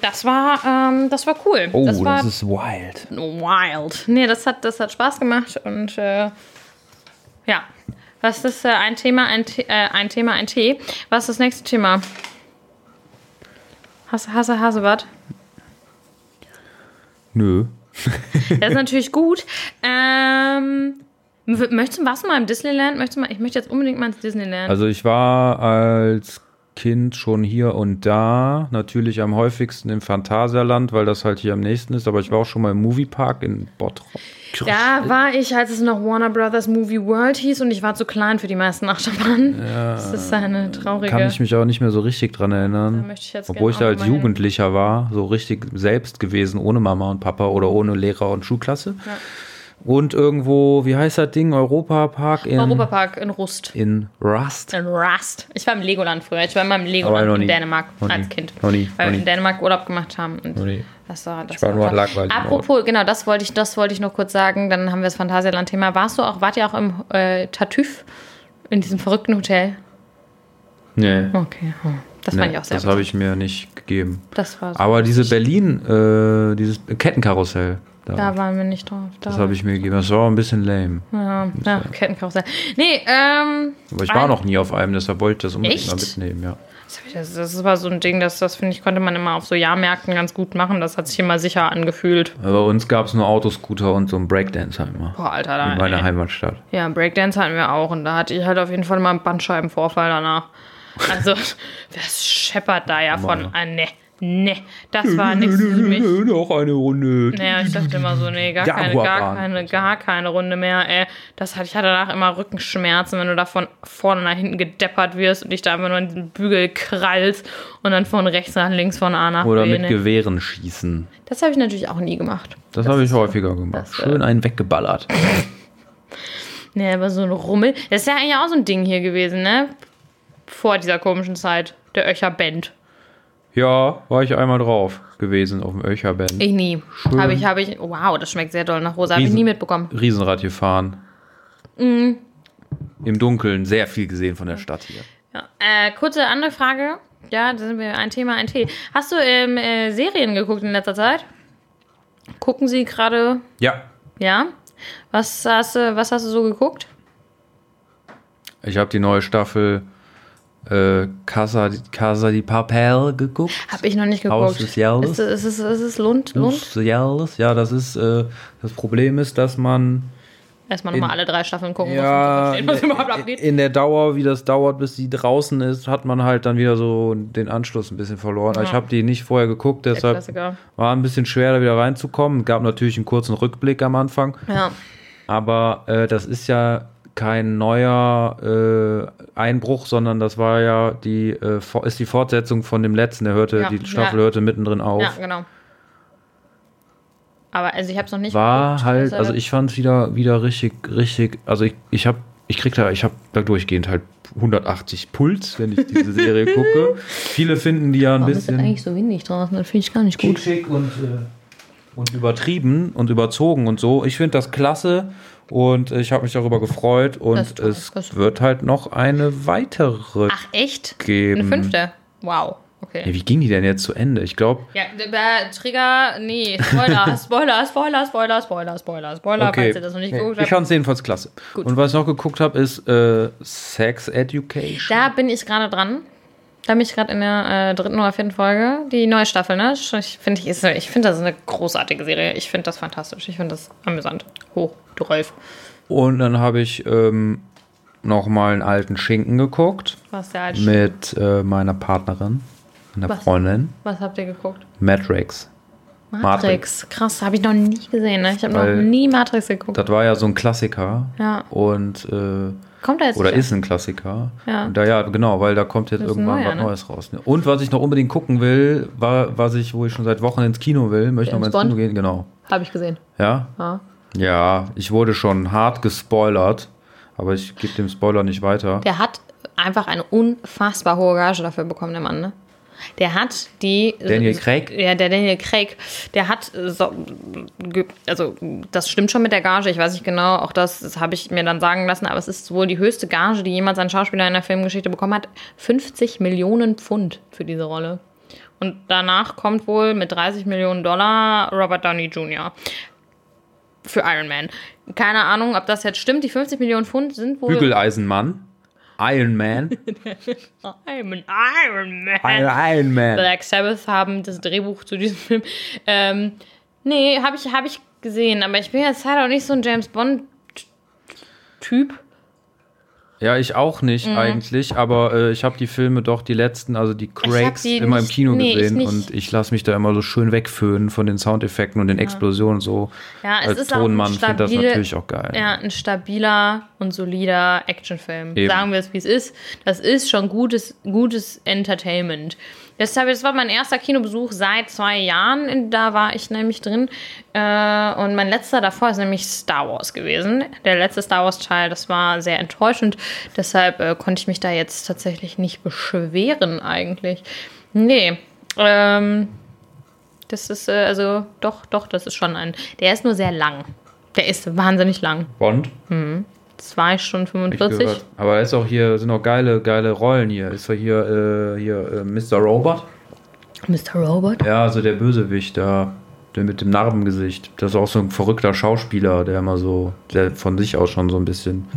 das war, ähm, das war cool. Oh, das war ist wild. wild. Nee, das hat, das hat Spaß gemacht und äh, ja. Was ist äh, ein Thema, ein, Tee- äh, ein Thema, ein Tee? Was ist das nächste Thema? Hasse, Hasse, Hasebad. Nö. Das ist natürlich gut. Ähm, möchtest du, warst du mal im Disneyland? Möchtest du mal, ich möchte jetzt unbedingt mal ins Disneyland. Also ich war als Kind schon hier und da. Natürlich am häufigsten im Phantasialand, weil das halt hier am nächsten ist. Aber ich war auch schon mal im Moviepark in Bottrop. Da war ich, als es noch Warner Brothers Movie World hieß und ich war zu klein für die meisten Achterbahnen. das ist eine traurige. Kann ich mich auch nicht mehr so richtig dran Da erinnern. möchte ich jetzt Obwohl ich da als mal hin. Jugendlicher war, so richtig selbst gewesen, ohne Mama und Papa oder ohne Lehrer und Schulklasse. Ja. Und irgendwo, wie heißt das Ding? Europapark in, Europapark in Rust. in Rust. In Rust. Ich war im Legoland früher. Ich war immer im Legoland in. Dänemark als Kind. Noch nie. Weil Noch wir nie. in Dänemark Urlaub gemacht haben. Noch nie. Das war, das Ich war nur toll. langweilig Apropos, genau, das wollte ich, das wollte ich noch kurz sagen. Dann haben wir das Phantasialand-Thema. Warst du auch, wart ihr auch im äh, Tartüff in diesem verrückten Hotel? Nee. Okay, hm. das nee fand ich auch sehr das habe ich mir nicht gegeben. Das war so Aber diese. Berlin, äh, dieses Kettenkarussell, da, Da waren wir nicht drauf. Da das habe ich mir gegeben. Das war ein bisschen lame. Ja, ja Kettenkarussell. Nee, ähm. Aber ich war noch nie auf einem, deshalb wollte ich das unbedingt mal Echt? mitnehmen, ja. Das, das, war so ein Ding, das, das finde ich, konnte man immer auf so Jahrmärkten ganz gut machen. Das hat sich immer sicher angefühlt. Bei uns gab es nur Autoscooter und so einen Breakdance halt immer. Boah, Alter, da. In meiner ey. Heimatstadt. Ja, Breakdance hatten wir auch und da hatte ich halt auf jeden Fall mal einen Bandscheibenvorfall danach. Also, das scheppert da ja von. Ah, ne, ne, das war nichts für mich. Noch eine Runde. Naja, ich dachte immer so, nee, gar keine, gar keine, gar keine Runde mehr, ey. Das hatte, ich hatte danach immer Rückenschmerzen, wenn du da von vorne nach hinten gedeppert wirst und dich da einfach nur in diesen Bügel krallst und dann von rechts nach links von A nach Oder B. mit ne. Gewehren schießen. Das habe ich natürlich auch nie gemacht. Das, habe ich häufiger gemacht. das, äh, Schön einen weggeballert. Nee, aber so ein Rummel. Das ist ja eigentlich auch so ein Ding hier gewesen, ne? Vor dieser komischen Zeit. Der Öcher Band. Ja, war ich einmal drauf gewesen auf dem Öcherband. Ich nie. Habe ich, habe ich. Wow, das schmeckt sehr doll nach Rosa. Habe ich nie mitbekommen. Riesenrad gefahren. Mhm. Im Dunkeln sehr viel gesehen von der Stadt hier. Ja. Äh, kurze andere Frage. Ja, da sind wir ein Thema, ein Tee. Hast du ähm, äh, Serien geguckt in letzter Zeit? Gucken Sie gerade, Ja, ja? Was hast, du, was hast du so geguckt? ich habe die neue Staffel äh, Casa, Casa di Papel geguckt. Habe ich noch nicht Haus geguckt. des Jahres. Ist, es- ist, es- ist es Lund? Lund? Haus Jahres. Ja, das ist, äh, das Problem ist, dass man Erstmal nochmal alle drei Staffeln gucken ja, muss, um zu verstehen, was überhaupt abgeht. in der Dauer, wie das dauert, bis sie draußen ist, hat man halt dann wieder so den Anschluss ein bisschen verloren. Ich Ja. habe die nicht vorher geguckt, deshalb war ein bisschen schwer, da wieder reinzukommen. Gab natürlich einen kurzen Rückblick am Anfang, Ja. aber äh, das ist ja kein neuer äh, Einbruch, sondern das war ja die äh, ist die Fortsetzung von dem letzten. Der hörte, Ja, die Staffel ja. hörte mittendrin auf. ja, genau. Aber also ich habe es noch nicht war geguckt. halt, also ich fand es wieder, wieder richtig, richtig, also ich, ich habe, ich krieg da, ich habe da durchgehend halt 180 Puls, wenn ich diese Serie gucke. Viele finden die ja ein Warum ist bisschen eigentlich so windig draußen? Das finde ich gar nicht gut. kitschig und, äh, und übertrieben und überzogen und so. Ich finde das klasse und ich habe mich darüber gefreut und toll, es wird halt noch eine weitere Ach, echt? geben. Eine fünfte? Wow. Okay. Ja, wie ging die denn jetzt zu Ende? Ich glaube, Ja, der Trigger, nee, Spoiler, Spoiler, Spoiler, Spoiler, Spoiler, Spoiler, Spoiler, okay. falls ihr das noch nicht Nee, geguckt ich habt. fand es jedenfalls klasse. Gut. Und was ich noch geguckt habe, ist äh, Sex Education. Da bin ich gerade dran. Da bin ich gerade in der äh, dritten oder vierten Folge. Die neue Staffel, ne? Ich finde, ich, ich find, das ist eine großartige Serie. Ich finde das fantastisch. Ich finde das amüsant. Hoch, du Rolf. Und dann habe ich ähm, noch mal einen alten Schinken geguckt Was, der halt mit äh, meiner Partnerin, meiner Was? Freundin, Was habt ihr geguckt? Matrix. Matrix. Krass, habe ich noch nie gesehen. Ne? Ich habe noch nie Matrix geguckt. Das war ja so ein Klassiker. Ja. Und äh, Kommt da jetzt oder ist ein Klassiker. Ja. Da ja, genau, weil da kommt jetzt irgendwann neuer, was ne? Neues raus. Und was ich noch unbedingt gucken will, war, was ich, wo ich schon seit Wochen ins Kino will, möchte noch mal James ins Kino Bond? gehen, genau. Habe ich gesehen. Ja? Ja. Ja, ich wurde schon hart gespoilert, aber ich gebe dem Spoiler nicht weiter. Der hat einfach eine unfassbar hohe Gage dafür bekommen, der Mann, ne? Der hat die. Daniel Craig? Ja, der Daniel Craig. Der hat. äh, So, also, das stimmt schon mit der Gage. Ich weiß nicht genau, auch das, das habe ich mir dann sagen lassen, aber es ist wohl die höchste Gage, die jemals ein Schauspieler in der Filmgeschichte bekommen hat. 50 Millionen Pfund für diese Rolle. Und danach kommt wohl mit 30 Millionen Dollar Robert Downey Jr. für Iron Man. Keine Ahnung, ob das jetzt stimmt. Die 50 Millionen Pfund sind wohl. Bügeleisenmann, Iron Man, I'm an Iron Man. Iron Man. Black Sabbath haben das Drehbuch zu diesem Film. Ähm, nee, habe ich, hab ich gesehen, aber ich bin jetzt halt auch nicht so ein James Bond-Typ. Ja, ich auch nicht eigentlich, aber äh, ich habe die Filme doch, die letzten, also die Craigs, immer im nicht- Kino nee, ich gesehen nicht. und ich lasse mich da immer so schön wegföhnen von den Soundeffekten und den Explosionen und so. Ja, es Als ist Tonmann finde das natürlich auch geil. Ja, ein stabiler und solider Actionfilm. Eben. Sagen wir es, wie es ist. Das ist schon gutes, gutes Entertainment. Deshalb, das war mein erster Kinobesuch seit zwei Jahren. Da war ich nämlich drin. Äh, und mein letzter davor ist nämlich Star Wars gewesen. Der letzte Star Wars-Teil, das war sehr enttäuschend. Deshalb äh, konnte ich mich da jetzt tatsächlich nicht beschweren, eigentlich. Nee. Ähm, das ist, äh, also, doch, doch, das ist schon ein. Der ist nur sehr lang. Der ist wahnsinnig lang. Bond, Zwei Stunden hab ich 45. gehört. Aber ist auch hier, sind auch geile, geile Rollen hier. Ist doch hier, äh, hier äh, Mr. Robot. Mr. Robot. Ja, also der Bösewicht da, der mit dem Narbengesicht. Das ist auch so ein verrückter Schauspieler, der immer so, der von sich aus schon so ein bisschen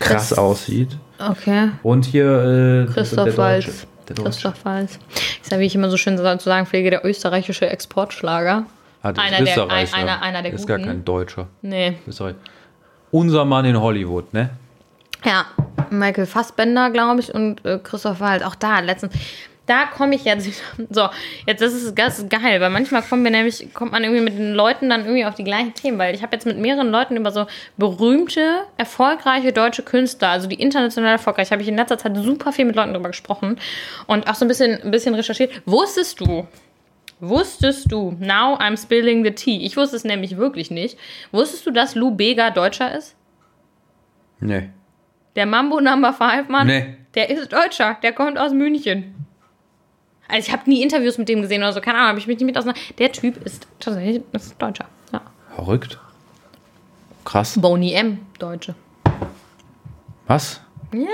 krass Das- aussieht. Okay. Und hier äh, Christoph Deutsche. Christoph Waltz. Ist ja, wie ich immer so schön zu sagen pflege, der österreichische Exportschlager. Ah, Einer der- ein- einer- einer der Ist gar Guten. kein Deutscher. Nee. Österreich. Unser Mann in Hollywood, ne? Ja, Michael Fassbender, glaube ich, und äh, Christoph Waltz. Auch da, letztens. Da komme ich jetzt. So, jetzt das ist das ist geil, weil manchmal kommen wir nämlich, kommt man irgendwie mit den Leuten dann irgendwie auf die gleichen Themen, weil ich habe jetzt mit mehreren Leuten über so berühmte, erfolgreiche deutsche Künstler, also die international erfolgreich, habe ich in letzter Zeit super viel mit Leuten drüber gesprochen und auch so ein bisschen, ein bisschen recherchiert. Wusstest du, Wusstest du, now I'm spilling the tea. Ich wusste es nämlich wirklich nicht. Wusstest du, dass Lou Bega Deutscher ist? Nee. Der Mambo Number 5 Mann, Nee. der ist Deutscher, der kommt aus München. Also ich habe nie Interviews mit dem gesehen oder so, keine Ahnung, habe ich mich nicht mit auseinander. Der Typ ist tatsächlich ist Deutscher. Ja. Verrückt. Krass. Boney M, Deutsche. Was? Ja.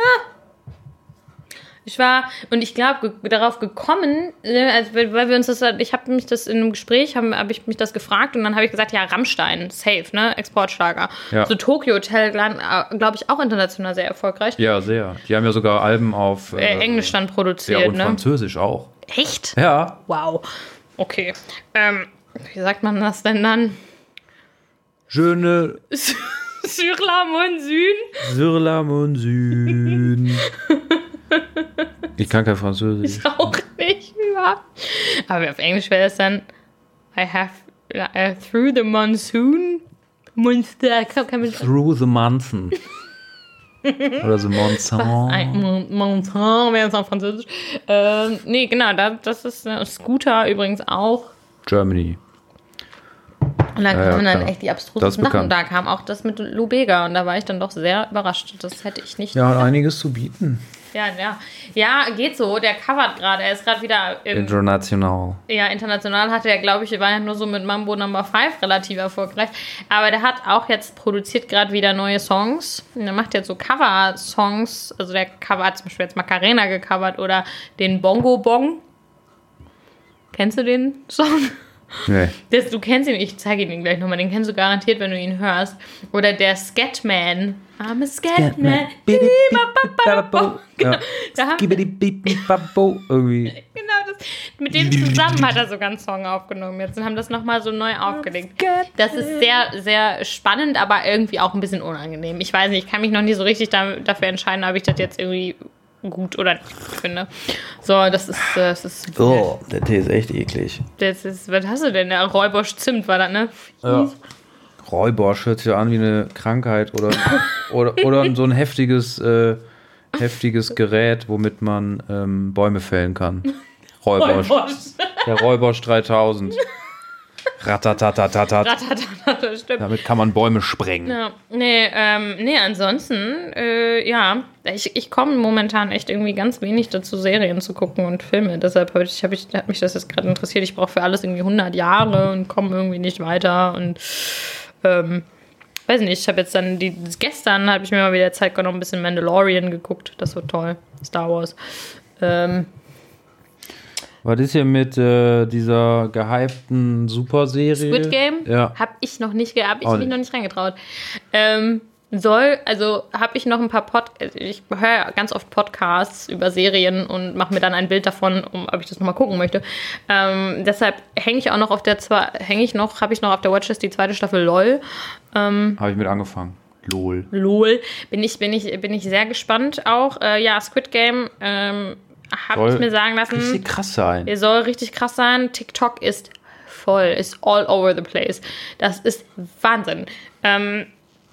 Ich war, und ich glaube, ge darauf gekommen, äh, also, weil wir uns das, ich habe mich das in einem Gespräch, habe hab ich mich das gefragt und dann habe ich gesagt, ja, Rammstein, safe, ne, Exportschlager. Ja. So Tokyo Hotel, glaube ich, auch international sehr erfolgreich. Ja, sehr. Die haben ja sogar Alben auf Äh, Englisch dann Ja, produziert, und ne? Französisch auch. Echt? Ja. Wow. Okay. Ähm, wie sagt man das denn dann? Je ne Sur la Monsun? sur la monsun. Ich kann kein Französisch. Auch nicht, ja. Aber auf Englisch wäre das dann I have uh, through the monsoon. Monster, Through the Monson. Oder so Monson. Monson wäre es auf Französisch. Ähm, nee, genau, da, das ist äh, Scooter übrigens auch. Germany. Und da Ja, ja, kamen dann klar. echt die Das ist abstrusesten Sachen. Und da kam auch das mit Lou Bega und da war ich dann doch sehr überrascht. Das hätte ich nicht. Ja, hat einiges zu bieten. Ja, ja. Ja, geht so. Der covert gerade. Er ist gerade wieder im, International. ja, international hatte er, glaube ich, war ja nur so mit Mambo Number 5 relativ erfolgreich. Aber der hat auch jetzt produziert gerade wieder neue Songs. Und er macht jetzt so Cover-Songs. Also der Cover hat zum Beispiel jetzt Macarena gecovert oder den Bongo Bong. Kennst du den Song? Nee. Das, du kennst ihn, ich zeige ihn dir gleich nochmal, den kennst du garantiert, wenn du ihn hörst. Oder der Scatman. I'm a Scatman. Ja. Da haben, Irgendwie. genau das, mit dem zusammen hat er sogar einen Song aufgenommen jetzt und haben das nochmal so neu aufgelegt. Das ist sehr, sehr spannend, aber irgendwie auch ein bisschen unangenehm. Ich weiß nicht, ich kann mich noch nie so richtig da, dafür entscheiden, ob ich das jetzt irgendwie gut oder nicht gut finde. So, das ist, äh, das ist, Oh, der Tee ist echt eklig. das ist, was hast du denn? Der Räubosch Zimt war das, ne? Ja. Räubosch hört sich ja an wie eine Krankheit oder, oder, oder so ein heftiges, äh, heftiges Gerät, womit man ähm, Bäume fällen kann. Räubosch. Räubosch. Der Räubosch 3000. Ratatatatat. Ratatata, stimmt. Damit kann man Bäume sprengen. Ja, nee, ähm, nee, ansonsten, äh, ja, ich, ich komme momentan echt irgendwie ganz wenig dazu, Serien zu gucken und Filme. Deshalb habe ich, hab ich, hat mich das jetzt gerade interessiert. Ich brauche für alles irgendwie 100 Jahre und komme irgendwie nicht weiter und, ähm, weiß nicht, ich habe jetzt dann, die, gestern habe ich mir mal wieder Zeit genommen, ein bisschen Mandalorian geguckt. Das war toll. Star Wars. Ähm, Was ist hier mit äh, dieser gehypten Superserie? Squid Game Ja. habe ich noch nicht, hab ich Auch mich nicht. noch nicht reingetraut. Ähm, soll, also habe ich noch ein paar Pod, ich höre ganz oft Podcasts über Serien und mache mir dann ein Bild davon, um, ob ich das nochmal gucken möchte. Ähm, deshalb hänge ich auch noch auf der zwei, hänge ich noch, habe ich noch auf der Watchlist die zweite Staffel LOL. Habe ich mit angefangen. Lol. LOL. Bin ich, bin ich, bin ich sehr gespannt auch. Äh, ja, Squid Game ähm, habe ich mir sagen lassen. Richtig krass sein. Er soll richtig krass sein. TikTok ist voll, ist all over the place. Das ist Wahnsinn. Ähm,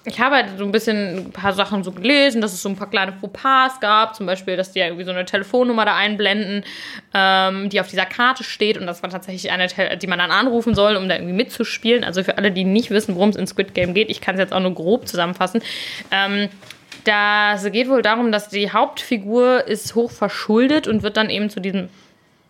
ich habe halt so ein bisschen ein paar Sachen so gelesen, dass es so ein paar kleine Fauxpas gab, zum Beispiel, dass die ja irgendwie so eine Telefonnummer da einblenden, ähm, die auf dieser Karte steht und das war tatsächlich eine, die man dann anrufen soll, um da irgendwie mitzuspielen. Also für alle, die nicht wissen, worum es in Squid Game geht, ich kann es jetzt auch nur grob zusammenfassen. Ähm, das geht wohl darum, dass die Hauptfigur ist hoch verschuldet und wird dann eben zu diesem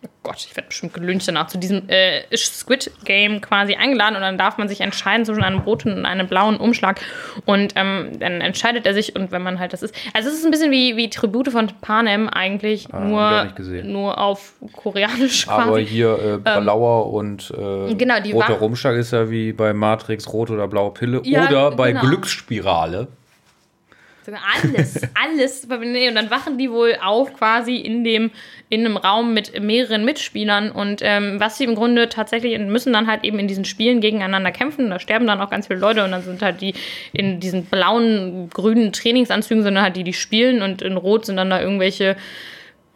oh Gott, ich werde bestimmt gelüncht danach, zu diesem äh, Squid Game quasi eingeladen und dann darf man sich entscheiden zwischen einem roten und einem blauen Umschlag und ähm, dann entscheidet er sich und wenn man halt das ist, also es ist ein bisschen wie, wie Tribute von Panem eigentlich, Ah, nur, nur auf koreanisch quasi. Aber hier äh, blauer und äh, genau, die roter Rumschlag ist ja wie bei Matrix rote oder blaue Pille Ja, oder bei genau. Glücksspirale. Alles, alles. Und dann wachen die wohl auf quasi in dem in einem Raum mit mehreren Mitspielern und ähm, was sie im Grunde tatsächlich müssen dann halt eben in diesen Spielen gegeneinander kämpfen. Da sterben dann auch ganz viele Leute und dann sind halt die in diesen blauen, grünen Trainingsanzügen sind dann halt die, die spielen und in Rot sind dann da irgendwelche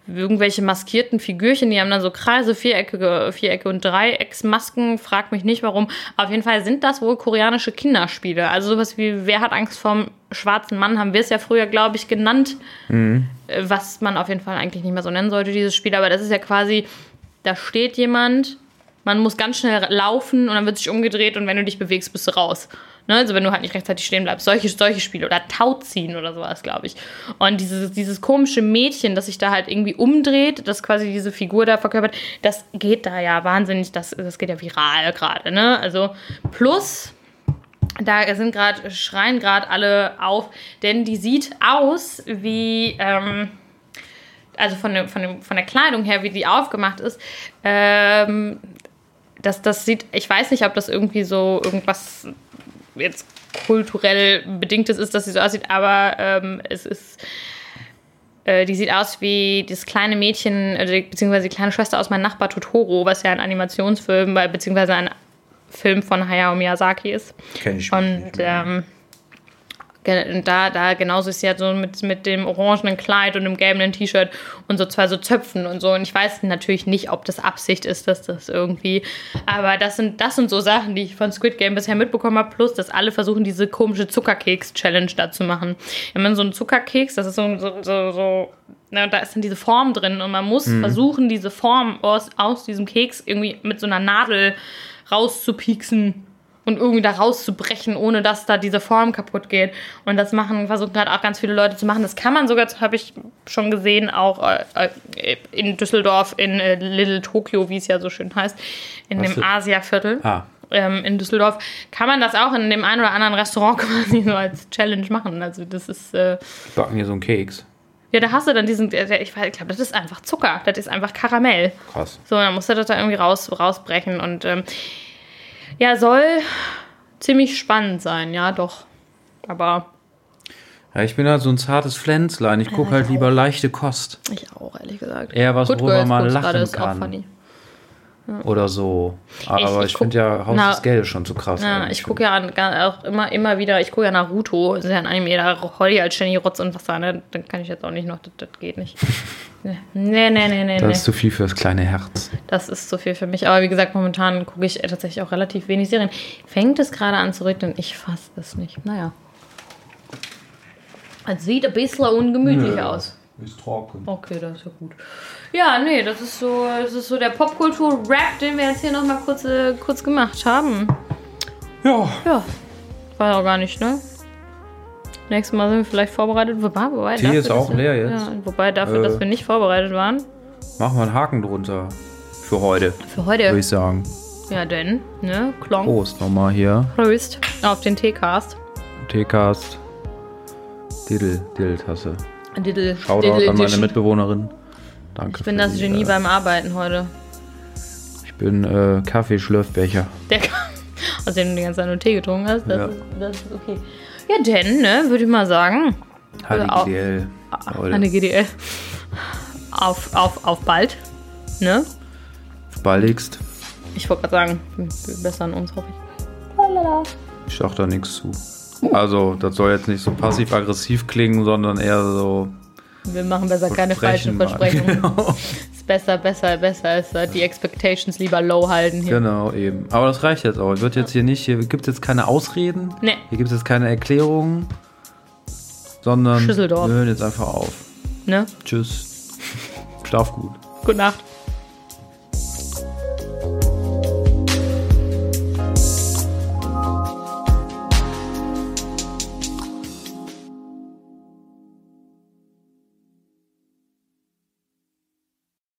irgendwelche maskierten Figürchen, die haben dann so Kreise, Vierecke, Vierecke und Dreiecksmasken, frag mich nicht warum. Auf jeden Fall sind das wohl koreanische Kinderspiele. Also sowas wie Wer hat Angst vorm schwarzen Mann, haben wir es ja früher, glaube ich, genannt. Äh, Was man auf jeden Fall eigentlich nicht mehr so nennen sollte, dieses Spiel. Aber das ist ja quasi, da steht jemand, man muss ganz schnell laufen und dann wird sich umgedreht und wenn du dich bewegst, bist du raus. Ne? Also wenn du halt nicht rechtzeitig stehen bleibst. Solche, solche Spiele. Oder Tauziehen oder sowas, glaube ich. Und dieses, dieses komische Mädchen, das sich da halt irgendwie umdreht, das quasi diese Figur da verkörpert, das geht da ja wahnsinnig, das, das geht ja viral gerade. Ne? Also plus, da sind gerade, schreien gerade alle auf, denn die sieht aus wie, ähm, also von, dem, von, dem, von der Kleidung her, wie die aufgemacht ist, ähm, das, das sieht, ich weiß nicht, ob das irgendwie so irgendwas jetzt kulturell bedingtes ist, dass sie so aussieht, aber ähm, es ist, äh, die sieht aus wie das kleine Mädchen, äh, beziehungsweise die kleine Schwester aus meinem Nachbar Totoro, was ja ein Animationsfilm, beziehungsweise ein Film von Hayao Miyazaki ist. Kenn ich Und ähm, ge- da, da genauso ist sie halt so mit, mit dem orangenen Kleid und dem gelben T-Shirt und so zwei so Zöpfen und so. Und ich weiß natürlich nicht, ob das Absicht ist, dass das irgendwie. Aber das sind, das sind so Sachen, die ich von Squid Game bisher mitbekommen habe. Plus, dass alle versuchen, diese komische Zuckerkeks-Challenge da zu machen. Wenn man so einen Zuckerkeks, das ist so, so, so, so na, da ist dann diese Form drin und man muss versuchen, diese Form aus, aus diesem Keks irgendwie mit so einer Nadel rauszupieksen und irgendwie da rauszubrechen, ohne dass da diese Form kaputt geht. Und das machen, versuchen gerade auch ganz viele Leute zu machen. Das kann man sogar, habe ich schon gesehen, auch äh, äh, in Düsseldorf, in äh, Little Tokyo, wie es ja so schön heißt, in Was dem Asia-Viertel. Ah, Ähm, in Düsseldorf kann man das auch in dem einen oder anderen Restaurant quasi so als Challenge machen. Also das ist, äh, backen hier so einen Keks. ja, da hast du dann diesen, äh, ich, weiß- ich glaube, das ist einfach Zucker, das ist einfach Karamell. Krass. So, dann musst du das da irgendwie raus, rausbrechen und ähm, ja, soll ziemlich spannend sein, ja, doch. Aber Ja, ich bin halt so ein zartes Pflänzlein. Ich gucke halt lieber leichte Kost. ich auch, ehrlich gesagt. Eher was, Good worüber Girls man lachen ist auch kann. Oder so. Aber ich ich, finde ja Haus Na- des Geldes schon zu krass. Ja, eigentlich. ich gucke ja an, auch immer, immer wieder, ich gucke ja Naruto, das ist ja ein Anime, da heul ich halt ständig Rotz und Wasser, ne? Dann kann ich jetzt auch nicht noch, das, das geht nicht. Nee, nee, nee, nee, nee. Das nee. ist zu viel fürs kleine Herz. Das ist zu viel für mich. Aber wie gesagt, momentan gucke ich tatsächlich auch relativ wenig Serien. Fängt es gerade an zu regnen? Ich fasse es nicht. Naja. Es sieht ein bisschen ungemütlich aus. Ist trocken. Okay, das ist ja gut. Ja, nee, das ist so, das ist so der Popkultur-Rap, den wir jetzt hier nochmal kurz, äh, kurz gemacht haben. Ja, Ja, war auch gar nicht, ne? Nächstes Mal sind wir vielleicht vorbereitet. Wobei, wobei, Tee dafür, ist auch dass wir- leer jetzt. Ja, wobei dafür, Äh. dass wir nicht vorbereitet waren. machen wir einen Haken drunter. Für heute, Für würde heute. ich sagen. Ja, denn, ne? Klonk. Prost nochmal hier. Prost auf den Teecast. Teecast. Diddle, Diddle-Tasse. Diddle, Shoutout Diddle an meine. Mitbewohnerin. Danke. Ich bin das die, Genie äh, beim Arbeiten heute. Ich bin äh, Kaffeeschlürfbecher. Der aus dem du die ganze Zeit nur Tee getrunken hast. Das, Ja. ist, das ist okay. Ja, denn, ne, würde ich mal sagen. HDGDL. Leute. Eine GDL. Auf, auf, auf bald. Ne? Baldigst. Ich wollte gerade sagen, wir bessern uns, hoffe ich. Lalala. Ich sag da nichts zu. Also, das soll jetzt nicht so passiv-aggressiv klingen, sondern eher so. Wir machen besser keine falschen. Versprechungen. Genau. Ist besser, besser, besser ist äh, die Expectations lieber low halten hier. genau, eben. Aber das reicht jetzt auch. Es wird jetzt hier nicht, hier gibt es jetzt keine Ausreden. Nee. Hier gibt es jetzt keine Erklärungen. Sondern wir hören jetzt einfach auf. Ne? Tschüss. Schlaf gut. Gute Nacht.